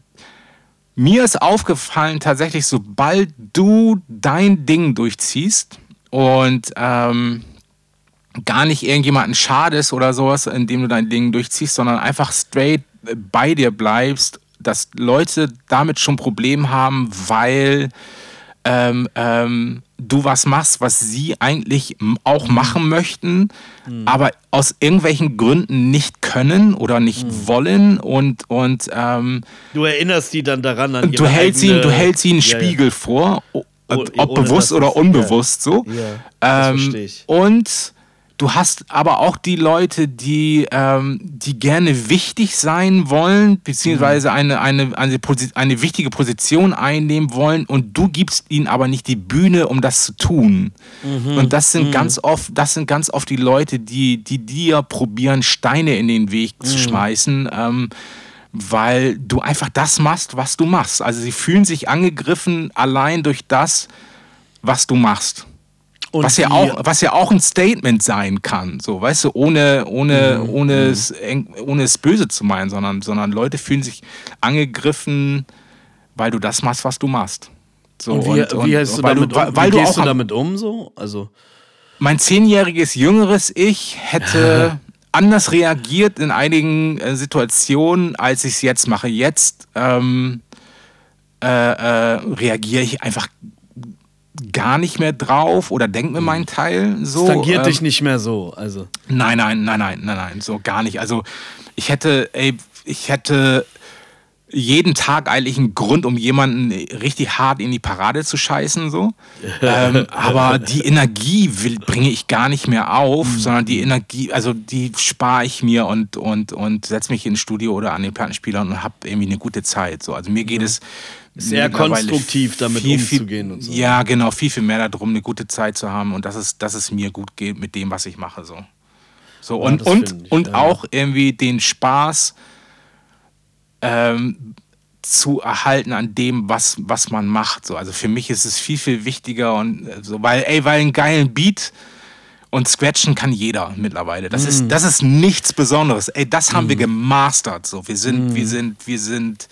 mir ist aufgefallen, tatsächlich, sobald du dein Ding durchziehst und ähm, gar nicht irgendjemanden schadest oder sowas, indem du dein Ding durchziehst, sondern einfach straight bei dir bleibst, dass Leute damit schon Probleme haben, weil ähm, ähm, du was machst, was sie eigentlich auch mhm. machen möchten, mhm. aber aus irgendwelchen Gründen nicht können oder nicht mhm. wollen und und ähm, du erinnerst die dann daran an du hältst ihnen du hältst ihnen einen ja, Spiegel ja. vor ob, ob bewusst oder unbewusst ja. so ähm, und du hast aber auch die Leute, die, ähm, die gerne wichtig sein wollen, beziehungsweise mhm. eine, eine, eine, eine wichtige Position einnehmen wollen und du gibst ihnen aber nicht die Bühne, um das zu tun. Mhm. Und das sind mhm. ganz oft, das sind ganz oft die Leute, die, die dir probieren, Steine in den Weg zu mhm. schmeißen. Ähm, weil du einfach das machst, was du machst. Also sie fühlen sich angegriffen allein durch das, was du machst. Und was ja, auch, was ja auch ein Statement sein kann, so, weißt du, ohne, ohne, mhm. ohne, mhm. es, ohne es böse zu meinen, sondern, sondern Leute fühlen sich angegriffen, weil du das machst, was du machst. So, und wie, und, wie, hast du damit, du, um, weil wie gehst du damit um so? Also mein zehnjähriges jüngeres Ich hätte anders reagiert in einigen äh, Situationen, als ich es jetzt mache. Jetzt ähm, äh, äh, reagiere ich einfach gar nicht mehr drauf oder denk mir meinen Teil so. Tangiert ähm, dich nicht mehr so, also. Nein, nein, nein, nein, nein, nein, so gar nicht. Also ich hätte, ey, ich hätte jeden Tag eigentlich einen Grund, um jemanden richtig hart in die Parade zu scheißen, so. ähm, aber die Energie bringe ich gar nicht mehr auf, mhm. sondern die Energie, also die spare ich mir und, und, und setze mich ins Studio oder an den Plattenspieler und habe irgendwie eine gute Zeit. So. Also mir geht es sehr konstruktiv damit viel, umzugehen viel, und so. Ja, genau, viel, viel mehr darum, eine gute Zeit zu haben und dass es, dass es mir gut geht mit dem, was ich mache. So, so ja, und, und, ich, und ja. auch irgendwie den Spaß ähm, zu erhalten an dem, was, was man macht. So. Also für mich ist es viel, viel wichtiger und äh, so, weil, ey, weil einen geilen Beat und scratchen kann jeder mittlerweile. Das, mm. ist, das ist nichts Besonderes. Ey, das haben mm. wir gemastert. So. Wir sind, mm. wir sind, wir sind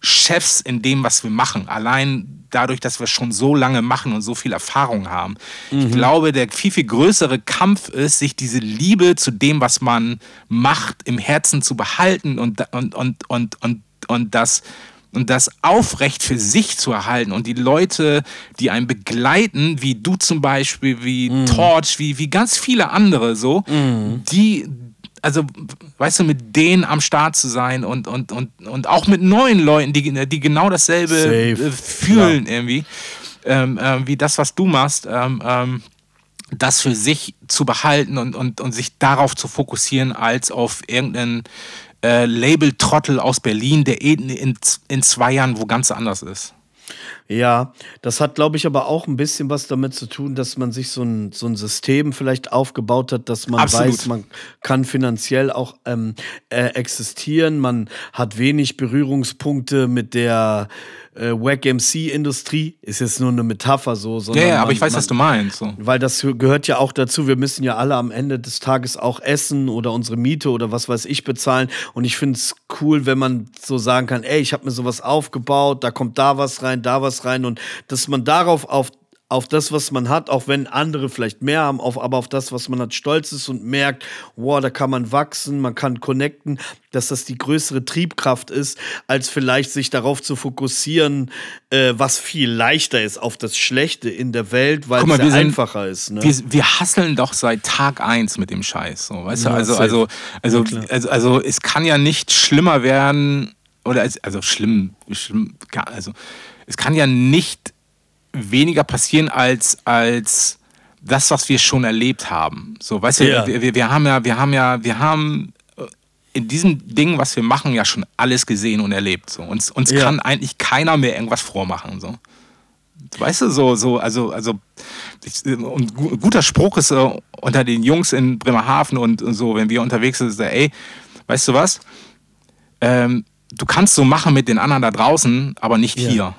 Chefs in dem, was wir machen. Allein dadurch, dass wir schon so lange machen und so viel Erfahrung haben. Mhm. Ich glaube, der viel, viel größere Kampf ist, sich diese Liebe zu dem, was man macht, im Herzen zu behalten und, und, und, und, und, und das und das aufrecht für sich zu erhalten und die Leute, die einen begleiten, wie du zum Beispiel, wie mm. Torch, wie, wie ganz viele andere so, mm. die, also, weißt du, mit denen am Start zu sein und, und, und, und auch mit neuen Leuten, die, die genau dasselbe Safe. Äh, fühlen ja. irgendwie, ähm, äh, wie das, was du machst, ähm, ähm, das für sich zu behalten und, und, und sich darauf zu fokussieren, als auf irgendeinen äh, Label-Trottel aus Berlin, der in, in, in zwei Jahren wo ganz anders ist. Ja, das hat, glaube ich, aber auch ein bisschen was damit zu tun, dass man sich so ein, so ein System vielleicht aufgebaut hat, dass man Absolut. weiß, man kann finanziell auch ähm, äh, existieren, man hat wenig Berührungspunkte mit der äh, Wack MC-Industrie. Ist jetzt nur eine Metapher so. Ja, ja, aber ich weiß, man, was du meinst. So. Weil das gehört ja auch dazu. Wir müssen ja alle am Ende des Tages auch essen oder unsere Miete oder was weiß ich bezahlen. Und ich finde es cool, wenn man so sagen kann, ey, ich habe mir sowas aufgebaut, da kommt da was rein, da was rein. Und dass man darauf auf auf das, was man hat, auch wenn andere vielleicht mehr haben, auf, aber auf das, was man hat, stolz ist und merkt, wow, da kann man wachsen, man kann connecten, dass das die größere Triebkraft ist, als vielleicht sich darauf zu fokussieren, äh, was viel leichter ist, auf das Schlechte in der Welt, weil mal, es einfacher ist. Ne? Wir, wir hasseln doch seit Tag eins mit dem Scheiß, so, weißt ja, du? Also, also, also, also, also, es kann ja nicht schlimmer werden, oder also schlimm, schlimm also es kann ja nicht weniger passieren als, als das, was wir schon erlebt haben. So, weißt ja. du, wir, wir haben ja, wir haben ja, wir haben äh, in diesem Ding, was wir machen, ja schon alles gesehen und erlebt. So. Uns, uns ja. kann eigentlich keiner mehr irgendwas vormachen. So. Weißt du, so, so, also, also, ich, und guter Spruch ist äh, unter den Jungs in Bremerhaven und, und, so, wenn wir unterwegs sind, ist, ey, weißt du was? Ähm, du kannst so machen mit den anderen da draußen, aber nicht ja. hier.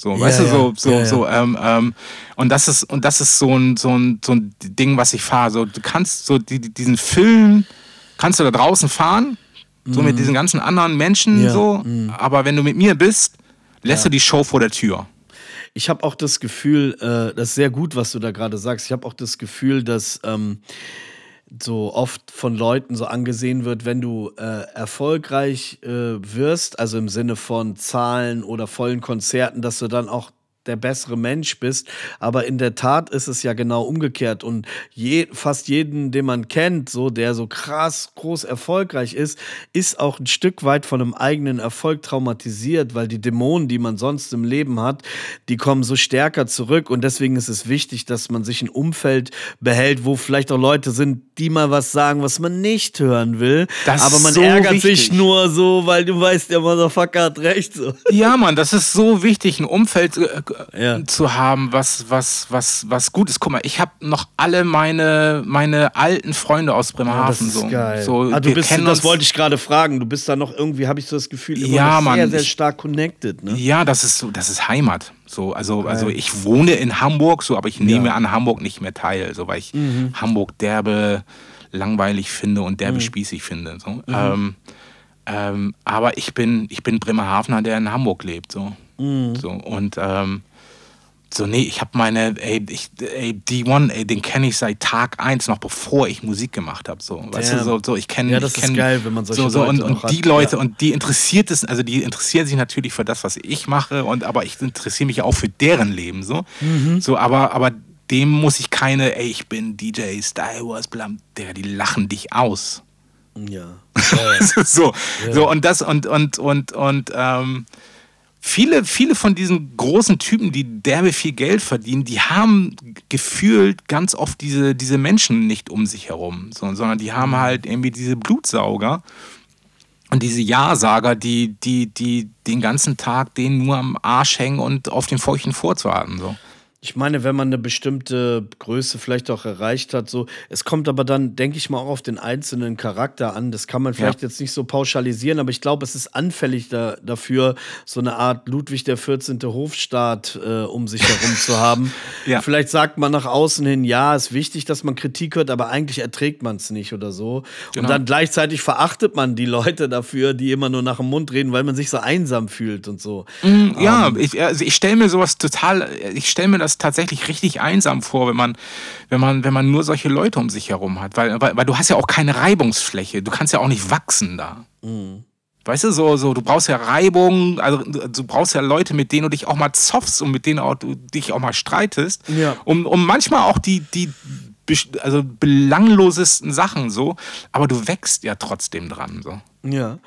So, ja, weißt du, so, so, ja, ja. so, ähm, ähm, und das ist, und das ist so ein, so ein, so ein Ding, was ich fahre. So, du kannst so die, diesen Film, kannst du da draußen fahren, so mm. mit mhm. diesen ganzen anderen Menschen, so, mm. aber wenn du mit mir bist, lässt du die Show vor der Tür. Ich habe auch das Gefühl, äh, das ist sehr gut, was du da gerade sagst. Ich habe auch das Gefühl, dass ähm, so oft von Leuten so angesehen wird, wenn du äh, erfolgreich äh, wirst, also im Sinne von Zahlen oder vollen Konzerten, dass du dann auch der bessere Mensch bist. Aber in der Tat ist es ja genau umgekehrt. Und je, fast jeden, den man kennt, so der so krass groß erfolgreich ist, ist auch ein Stück weit von einem eigenen Erfolg traumatisiert, weil die Dämonen, die man sonst im Leben hat, die kommen so stärker zurück. Und deswegen ist es wichtig, dass man sich ein Umfeld behält, wo vielleicht auch Leute sind, die mal was sagen, was man nicht hören will. Das aber man so ärgert wichtig. sich nur so, weil du weißt, der Motherfucker hat recht. So. Ja, Mann, das ist so wichtig, ein Umfeld äh, Ja. zu haben, was, was, was, was gut ist. Guck mal, ich habe noch alle meine, meine alten Freunde aus Bremerhaven. so. So, ah, du bist, das wollte ich gerade fragen. Du bist da noch irgendwie, habe ich so das Gefühl, immer Ja, sehr, Mann, sehr ich- stark connected. Ne? Ja, das ist so, das ist Heimat. So, also, also ich wohne in Hamburg, so, aber ich nehme Ja. an Hamburg nicht mehr teil, so, weil ich Mhm. Hamburg derbe langweilig finde und derbe spießig finde. So. Mhm. Ähm, ähm, aber ich bin, ich bin Bremerhavener, der in Hamburg lebt. So. Mhm. So, und ähm, so, nee, ich habe meine, ey, ich, ey, D1, ey, den kenne ich seit Tag 1, noch bevor ich Musik gemacht habe. So, weißt du, so, so ich kenne Ja, das ich ist kenn, geil, wenn man solche so, so, und, Leute und auch die hat, Leute, ja. und die interessiert es, also die interessieren sich natürlich für das, was ich mache, und aber ich interessiere mich auch für deren Leben. So, Mhm. so aber, aber dem muss ich keine, ey, ich bin DJ Star Wars, blam, der, die lachen dich aus. Ja. so, so und das und und und und ähm, viele viele von diesen großen Typen, die derbe viel Geld verdienen, die haben gefühlt ganz oft diese diese Menschen nicht um sich herum, so, sondern die haben halt irgendwie diese Blutsauger und diese Ja-Sager, die die die den ganzen Tag denen nur am Arsch hängen und auf den feuchten vorzuatmen so. Ich meine, wenn man eine bestimmte Größe vielleicht auch erreicht hat, so, es kommt aber dann, denke ich mal, auch auf den einzelnen Charakter an. Das kann man vielleicht jetzt nicht so pauschalisieren, aber ich glaube, es ist anfällig da, dafür, so eine Art Ludwig der 14. Hofstaat äh, um sich herum zu haben. Ja. Vielleicht sagt man nach außen hin, ja, ist wichtig, dass man Kritik hört, aber eigentlich erträgt man es nicht oder so. Genau. Und dann gleichzeitig verachtet man die Leute dafür, die immer nur nach dem Mund reden, weil man sich so einsam fühlt und so. Ja, ich, also ich stelle mir sowas total, ich stelle mir das tatsächlich richtig einsam vor, wenn man, wenn man, wenn man nur solche Leute um sich herum hat, weil, weil, weil du hast ja auch keine Reibungsfläche, du kannst ja auch nicht wachsen da. Weißt du, so, so, du brauchst ja Reibung, also du brauchst ja Leute, mit denen du dich auch mal zoffst und mit denen auch, du dich auch mal streitest. Ja. Um, um manchmal auch die, die also belanglosesten Sachen so, aber du wächst ja trotzdem dran. So. Ja,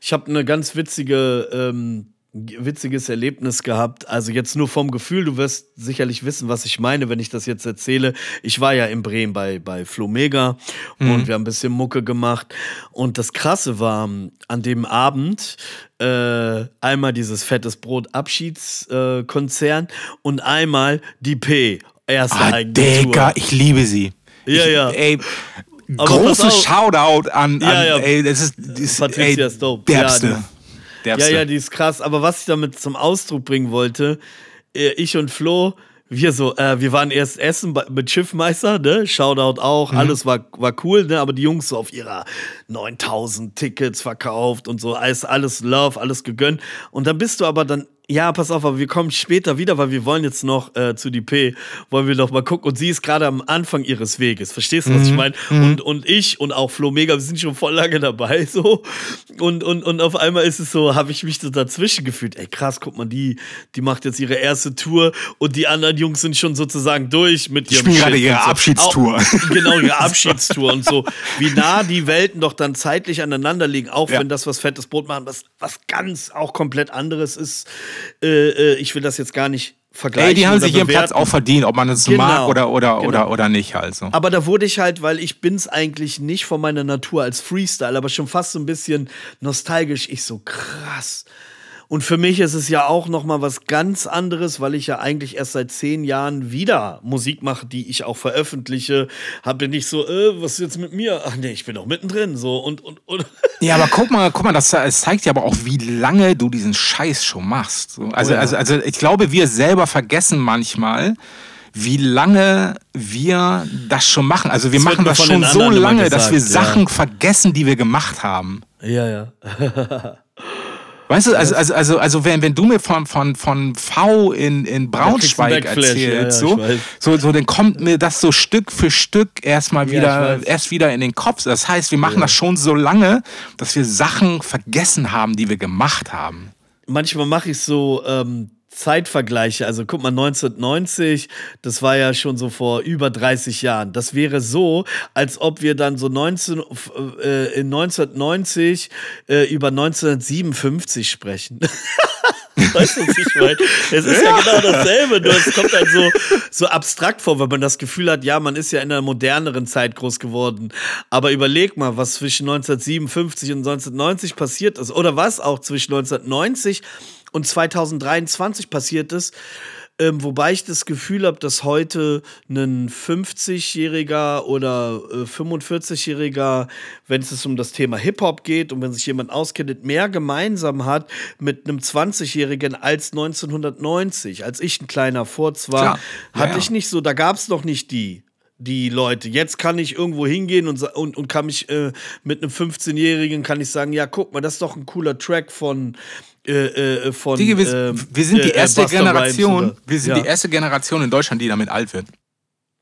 ich habe eine ganz witzige, ähm, witziges Erlebnis gehabt. Also jetzt nur vom Gefühl, du wirst sicherlich wissen, was ich meine, wenn ich das jetzt erzähle. Ich war ja in Bremen bei, bei Flomega und wir haben ein bisschen Mucke gemacht. Und das Krasse war, an dem Abend äh, einmal dieses fettes Brot Abschiedskonzern äh, und einmal die P. Erste Ah, eigene Digga, ich liebe sie. Ja, ich, ja. Ey, Aber großes. Shoutout an, an Ja, ja. ey, das ist, das Patricia ey, ist dope. Derbste. Ja, Derbste. ja, die ist krass. Aber was ich damit zum Ausdruck bringen wollte, äh, ich und Flo, wir so, äh, wir waren erst essen mit Schiffmeister, ne? Shoutout auch, alles war, war cool, ne? Aber die Jungs so auf ihrer 9000 Tickets verkauft und so, alles, alles Love, alles gegönnt. Und dann bist du aber dann, ja, pass auf, aber wir kommen später wieder, weil wir wollen jetzt noch äh, zu die P, wollen wir noch mal gucken. Und sie ist gerade am Anfang ihres Weges. Verstehst du, was ich meine? Und, und ich und auch Flo Mega, wir sind schon voll lange dabei, so. Und, und, und auf einmal ist es so, habe ich mich so dazwischen gefühlt. Ey, krass, guck mal, die, die macht jetzt ihre erste Tour und die anderen Jungs sind schon sozusagen durch mit ihrem spielen gerade ihre so. Abschiedstour. Auch, genau, ihre Abschiedstour und so. Wie nah die Welten doch dann zeitlich aneinander liegen, auch Ja. wenn das was fettes Brot machen, was, was ganz auch komplett anderes ist. Äh, äh, ich will das jetzt gar nicht vergleichen. Ey, die haben sich ihren. Platz auch verdient, ob man es Genau, mag oder, oder, genau. oder, oder nicht halt so. Aber da wurde ich halt, weil ich bin's eigentlich nicht von meiner Natur als Freestyle, aber schon fast so ein bisschen nostalgisch. Ich so krass. Und für mich ist es ja auch noch mal was ganz anderes, weil ich ja eigentlich erst seit zehn Jahren wieder Musik mache, die ich auch veröffentliche. Habe nicht so, äh, was ist jetzt mit mir? Ach nee, ich bin doch mittendrin so und und und. Ja, aber guck mal, guck mal, das, das zeigt ja aber auch, wie lange du diesen Scheiß schon machst. So, Also, Oh ja. also, also ich glaube, wir selber vergessen manchmal, wie lange wir das schon machen. Also wir Das machen das schon so lange, dass wir gesagt, ja. Sachen vergessen, die wir gemacht haben. Ja, ja. Weißt du, also, also, also, also wenn, wenn du mir von, von, von V in, in Braunschweig erzählst, ja, ja, so, so, so, dann kommt mir das so Stück für Stück erstmal Ja, wieder, weiß. erst wieder in den Kopf. Das heißt, wir machen das schon so lange, dass wir Sachen vergessen haben, die wir gemacht haben. manchmal mache ich so, ähm, Zeitvergleiche, also guck mal, 1990, das war ja schon so vor über 30 Jahren. Das wäre so, als ob wir dann so 19, äh, in 1990 äh, über 1957 sprechen. weißt du, was ich meine? Es ist ja. ja. genau dasselbe, nur es kommt halt so, so abstrakt vor, weil man das Gefühl hat, ja, man ist ja in einer moderneren Zeit groß geworden. Aber überleg mal, was zwischen 1957 und 1990 passiert ist. Oder was auch zwischen 1990 und 2023 passiert ist. Ähm, wobei ich das Gefühl habe, dass heute ein 50-Jähriger oder äh, 45-Jähriger, wenn es um das Thema Hip-Hop geht und wenn sich jemand auskennt, mehr gemeinsam hat mit einem 20-Jährigen als 1990. Als ich ein kleiner Furz war, Klar. hatte ja, ich nicht so, da gab es noch nicht die die Leute. Jetzt kann ich irgendwo hingehen und, und, und kann mich äh, mit einem 15-Jährigen kann ich sagen, ja, guck mal, das ist doch ein cooler Track von äh, äh, von. Digi, wir, ähm, wir, sind die äh, erste Generation. Wir sind ja. die erste Generation in Deutschland, die damit alt wird.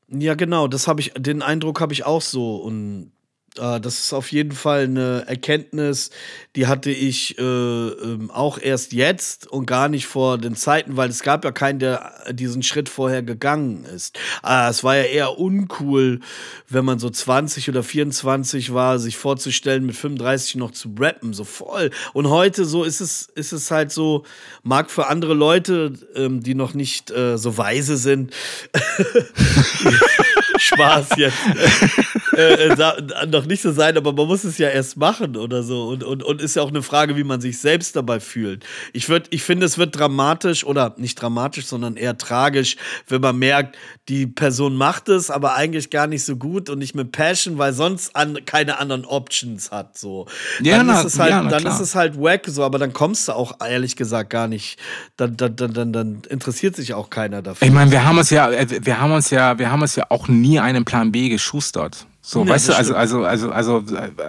Ja, genau. Das habe ich, den Eindruck habe ich auch so und das ist auf jeden Fall eine Erkenntnis, die hatte ich äh, ähm, auch erst jetzt und gar nicht vor den Zeiten, weil es gab ja keinen, der diesen Schritt vorher gegangen ist. Äh, es war ja eher uncool, wenn man so 20 oder 24 war, sich vorzustellen, mit 35 noch zu rappen, so voll. Und heute so ist es, ist es halt so, mag für andere Leute, ähm, die noch nicht äh, so weise sind, Spaß jetzt. äh, äh, noch nicht so sein, aber man muss es ja erst machen oder so. Und, und, und ist ja auch eine Frage, wie man sich selbst dabei fühlt. Ich, würd, ich finde, es wird dramatisch oder nicht dramatisch, sondern eher tragisch, wenn man merkt, die Person macht es, aber eigentlich gar nicht so gut und nicht mit Passion, weil sonst an, keine anderen Options hat. So. Ja, dann na, ist es halt, ja, dann ist es halt wack, so, aber dann kommst du auch ehrlich gesagt gar nicht. Dann, dann, dann, dann, dann interessiert sich auch keiner dafür. Ich meine, wir haben uns ja, äh, wir haben uns ja, wir haben uns ja auch nie einen Plan B geschustert. So, ja, weißt du, also, also, also, also,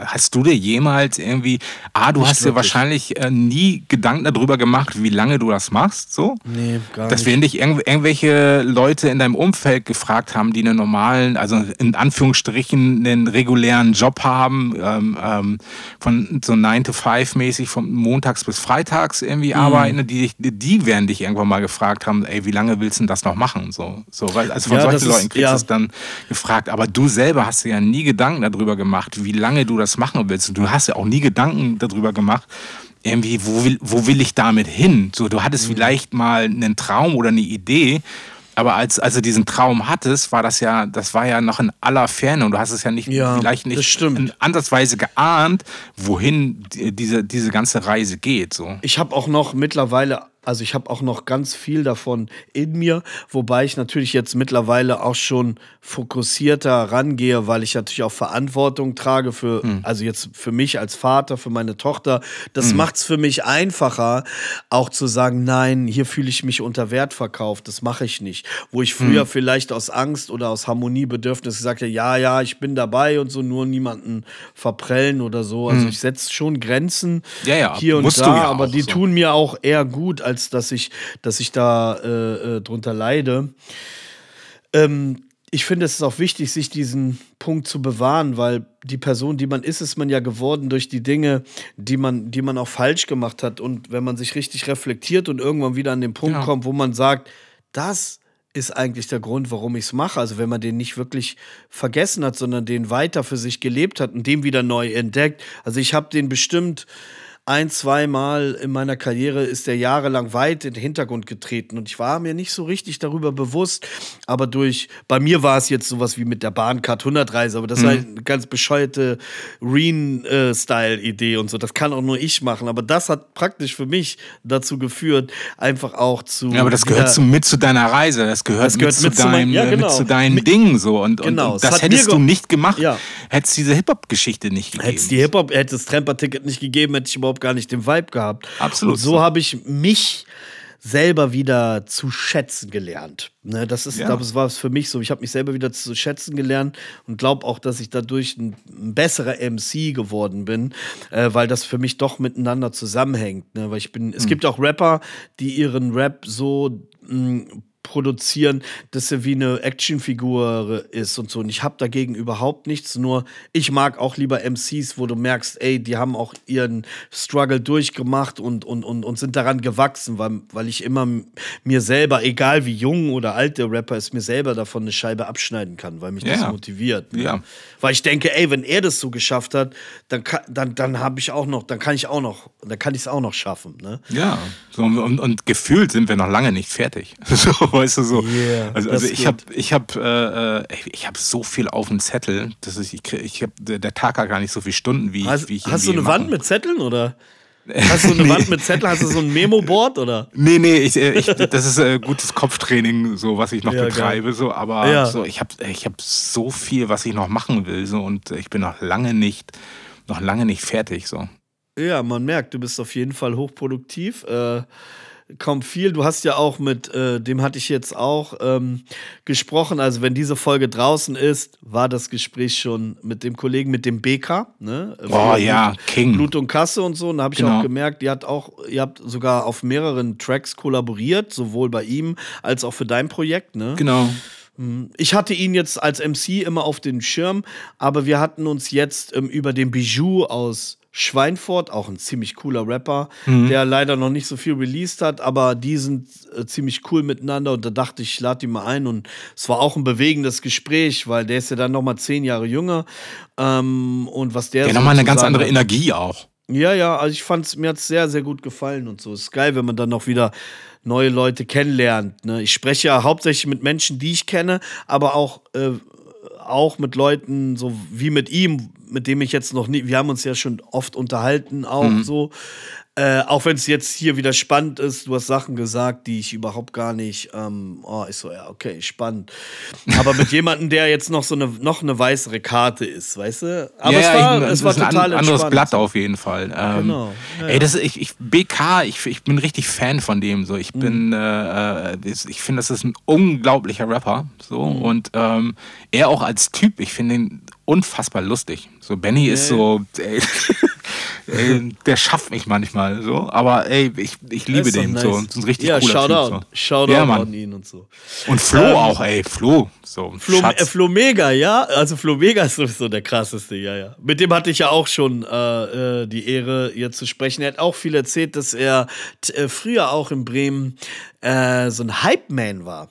hast du dir jemals irgendwie, ah, du Nicht hast dir wahrscheinlich äh, nie Gedanken darüber gemacht, wie lange du das machst, so? Nee, gar Dass nicht. Dass wenn dich irgendw irgendwelche Leute in deinem Umfeld gefragt haben, die einen normalen, also in Anführungsstrichen einen regulären Job haben, ähm, ähm, von so 9 to 5 mäßig von montags bis freitags irgendwie mhm. arbeiten, die, die werden dich irgendwann mal gefragt haben, ey, wie lange willst du denn das noch machen? So, so, weil, also von ja, solchen Leuten kriegst du ja. es dann gefragt, aber du selber hast ja nie Gedanken darüber gemacht, wie lange du das machen willst. Und du hast ja auch nie Gedanken darüber gemacht, irgendwie, wo will, wo will ich damit hin? So, du hattest mhm. vielleicht mal einen Traum oder eine Idee, aber als, als du diesen Traum hattest, war das ja, das war ja noch in aller Ferne und du hast es ja nicht, ja, vielleicht nicht in ansatzweise geahnt, wohin diese, diese ganze Reise geht. So. Ich habe auch noch mittlerweile also ich habe auch noch ganz viel davon in mir, wobei ich natürlich jetzt mittlerweile auch schon fokussierter rangehe, weil ich natürlich auch Verantwortung trage für, hm. also jetzt für mich als Vater, für meine Tochter. Das hm. macht es für mich einfacher, auch zu sagen, nein, hier fühle ich mich unter Wert verkauft, das mache ich nicht. Wo ich früher hm. vielleicht aus Angst oder aus Harmoniebedürfnis gesagt habe, ja, ja, ich bin dabei und so, nur niemanden verprellen oder so. Also hm. ich setze schon Grenzen ja, ja, hier und da, ja aber die so. tun mir auch eher gut, als dass ich, dass ich da äh, äh, drunter leide. Ähm, ich finde, es ist auch wichtig, sich diesen Punkt zu bewahren, weil die Person, die man ist, ist man ja geworden durch die Dinge, die man, die man auch falsch gemacht hat. Und wenn man sich richtig reflektiert und irgendwann wieder an den Punkt ja. kommt, wo man sagt, das ist eigentlich der Grund, warum ich es mache. Also wenn man den nicht wirklich vergessen hat, sondern den weiter für sich gelebt hat und den wieder neu entdeckt. Also ich habe den bestimmt ein, zweimal in meiner Karriere ist er jahrelang weit in den Hintergrund getreten und ich war mir nicht so richtig darüber bewusst, aber durch, bei mir war es jetzt sowas wie mit der Bahncard 100 aber das mhm. war eine ganz bescheuerte Reen-Style-Idee und so, das kann auch nur ich machen, aber das hat praktisch für mich dazu geführt, einfach auch zu... Ja, aber das gehört zu, mit zu deiner Reise, das gehört, das gehört mit, mit, zu, deinem, ja, genau. mit zu deinen Dingen so und, genau, und, das, das hättest du nicht gemacht, ja. hättest diese Hip-Hop-Geschichte nicht gegeben. Hättest die Hip-Hop, hätte das Tramper-Ticket nicht gegeben, hätte ich überhaupt gar nicht den Vibe gehabt. Absolut. Und so habe ich mich selber wieder zu schätzen gelernt. Ne, das ist, ja. glaube ich, war es für mich so. Ich habe mich selber wieder zu schätzen gelernt und glaube auch, dass ich dadurch ein, ein besserer MC geworden bin, äh, weil das für mich doch miteinander zusammenhängt. Ne? Weil ich bin, es mhm. gibt auch Rapper, die ihren Rap so mh, produzieren, dass er wie eine Actionfigur ist und so. Und ich habe dagegen überhaupt nichts. Nur ich mag auch lieber MCs, wo du merkst, ey, die haben auch ihren Struggle durchgemacht und, und, und, und sind daran gewachsen, weil, weil ich immer mir selber, egal wie jung oder alt der Rapper ist, mir selber davon eine Scheibe abschneiden kann, weil mich ja. das motiviert. Ne? Ja. Weil ich denke, ey, wenn er das so geschafft hat, dann, dann, dann habe ich auch noch, dann kann ich auch noch, dann kann ich es auch noch schaffen. Ne? Ja, so, und, und gefühlt sind wir noch lange nicht fertig. so, weißt du so. Yeah, also, also ich habe ich hab, äh, ich hab so viel auf dem Zettel, dass ich, ich, ich hab, der Tag hat gar nicht so viele Stunden, wie, hast, wie ich Hast du eine Wand mit Zetteln oder? Hast du eine nee. Wand mit Zetteln? Hast du so ein Memo-Board oder? Nee, nee, ich, äh, ich, das ist äh, gutes Kopftraining, so was ich noch ja, betreibe. So, aber ja. so, ich habe ich hab so viel, was ich noch machen will. So, und ich bin noch lange nicht, noch lange nicht fertig. So. Ja, man merkt, du bist auf jeden Fall hochproduktiv. Äh, kaum viel. Du hast ja auch mit, äh, dem hatte ich jetzt auch ähm, gesprochen. Also, wenn diese Folge draußen ist, war das Gespräch schon mit dem Kollegen, mit dem BK. Ne? Oh ja, King. Blut und Kasse und so. Und da habe ich genau. auch gemerkt, ihr habt auch, ihr habt sogar auf mehreren Tracks kollaboriert, sowohl bei ihm als auch für dein Projekt. Ne? Genau. Mhm. Ich hatte ihn jetzt als MC immer auf dem Schirm, aber wir hatten uns jetzt ähm, über den Bijou aus Schweinfurt, auch ein ziemlich cooler Rapper, mhm. der leider noch nicht so viel released hat, aber die sind äh, ziemlich cool miteinander und da dachte ich, ich lade die mal ein und es war auch ein bewegendes Gespräch, weil der ist ja dann nochmal zehn Jahre jünger ähm, und was der. Ja, nochmal eine ganz andere Energie auch. Ja, ja, also ich fand es, mir hat es sehr, sehr gut gefallen und so. Ist geil, wenn man dann noch wieder neue Leute kennenlernt. Ne? Ich spreche ja hauptsächlich mit Menschen, die ich kenne, aber auch äh, auch mit Leuten, so wie mit ihm, mit dem ich jetzt noch nie, wir haben uns ja schon oft unterhalten, auch mhm. so. Äh, auch wenn es jetzt hier wieder spannend ist, du hast Sachen gesagt, die ich überhaupt gar nicht, ähm, oh, ich so, ja, okay, spannend. Aber mit jemandem, der jetzt noch so eine, noch eine weißere Karte ist, weißt du? Aber ja, es war, ich, es war total ein anderes Blatt auf jeden Fall. Ähm, genau. Ja, ey, das, ich, ich, BK, ich, ich bin richtig Fan von dem, so. Ich bin, mhm. äh, äh ich finde, das ist ein unglaublicher Rapper, so. Mhm. Und ähm, er auch als Typ, ich finde ihn unfassbar lustig. So, Benny ist so, ey, ey, der schafft mich manchmal so, aber ey, ich, ich liebe den nice. so. Das ist ein richtig ja, cooler Shoutout. Typ. So. Shoutout ja, an ihn und so. Und Flo ähm, auch, ey, Flo. So, Flo, äh, Flo Mega, ja. Also Flo Mega ist sowieso der krasseste, ja, ja. Mit dem hatte ich ja auch schon äh, äh die Ehre, hier zu sprechen. Er hat auch viel erzählt, dass er äh, früher auch in Bremen äh, so ein Hype-Man war.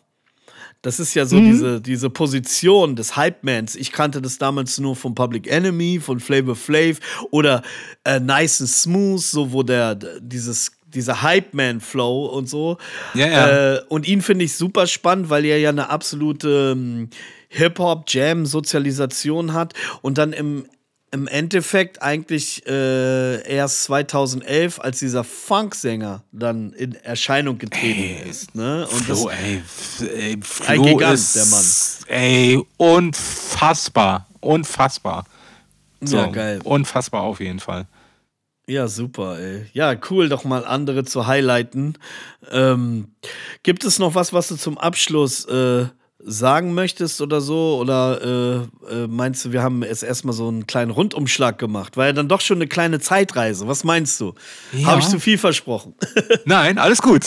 Das ist ja so mhm. diese, diese Position des Hype-Mans. Ich kannte das damals nur von Public Enemy, von Flavor Flav oder äh, Nice and Smooth, so wo der dieses dieser Hype-Man-Flow und so. Ja, ja. Äh, und ihn finde ich super spannend, weil er ja eine absolute ähm, Hip-Hop-Jam-Sozialisation hat und dann im im Endeffekt eigentlich äh, erst 2011, als dieser Funksänger dann in Erscheinung getreten ey, ist. Ne? Und Flo, das, ey, ey, Flo ein Gigant, ist, der Mann. Ey, unfassbar. Unfassbar. So, ja, geil. Unfassbar auf jeden Fall. Ja, super, ey. Ja, cool, doch mal andere zu highlighten. Ähm, gibt es noch was, was du zum Abschluss äh, sagen möchtest oder so? Oder äh, äh, meinst du, wir haben es erstmal so einen kleinen Rundumschlag gemacht? War ja dann doch schon eine kleine Zeitreise. Was meinst du? Ja. Habe ich zu viel versprochen? Nein, alles gut.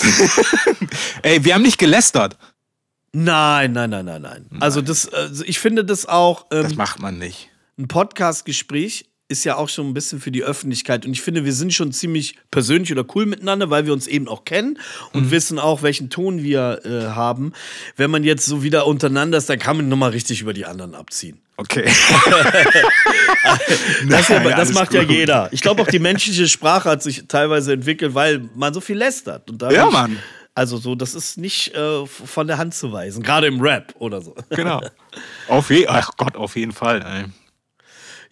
Ey, wir haben nicht gelästert. Nein, nein, nein, nein, nein. Also das, also ich finde das auch. Ähm, das macht man nicht. Ein Podcast-Gespräch ist ja auch schon ein bisschen für die Öffentlichkeit. Und ich finde, wir sind schon ziemlich persönlich oder cool miteinander, weil wir uns eben auch kennen und mhm. wissen auch, welchen Ton wir äh, haben. Wenn man jetzt so wieder untereinander ist, dann kann man nochmal richtig über die anderen abziehen. Okay. das, ja, das macht gut. ja jeder. Ich glaube auch die menschliche Sprache hat sich teilweise entwickelt, weil man so viel lästert. Und ja, Mann. Also so, das ist nicht äh, von der Hand zu weisen, gerade im Rap oder so. Genau. Auf je Ach Gott, auf jeden Fall. Ey.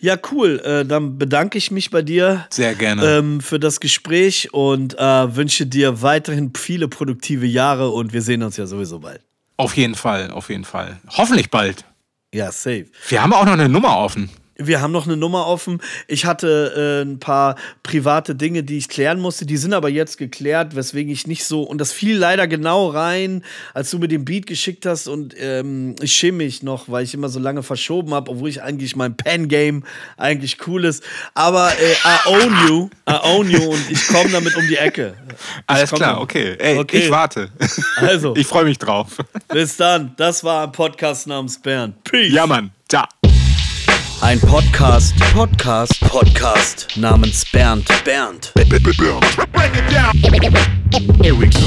Ja, cool. Äh, dann bedanke ich mich bei dir. Sehr gerne. Ähm, für das Gespräch und äh, wünsche dir weiterhin viele produktive Jahre und wir sehen uns ja sowieso bald. Auf jeden Fall, auf jeden Fall. Hoffentlich bald. Ja, safe. Wir haben auch noch eine Nummer offen. Wir haben noch eine Nummer offen. Ich hatte äh, ein paar private Dinge, die ich klären musste. Die sind aber jetzt geklärt, weswegen ich nicht so. Und das fiel leider genau rein, als du mir den Beat geschickt hast. Und ähm, ich schäme mich noch, weil ich immer so lange verschoben habe, obwohl ich eigentlich mein Pen-Game eigentlich cool ist. Aber äh, I own you. I own you. Und ich komme damit um die Ecke. Ich Alles klar, okay. Ey, okay. ich warte. Also. ich freue mich drauf. Bis dann. Das war ein Podcast namens Bernd. Peace. Ja, Mann. Ciao. Ein Podcast, Podcast, Podcast namens Bernd. Bernd. Here we go.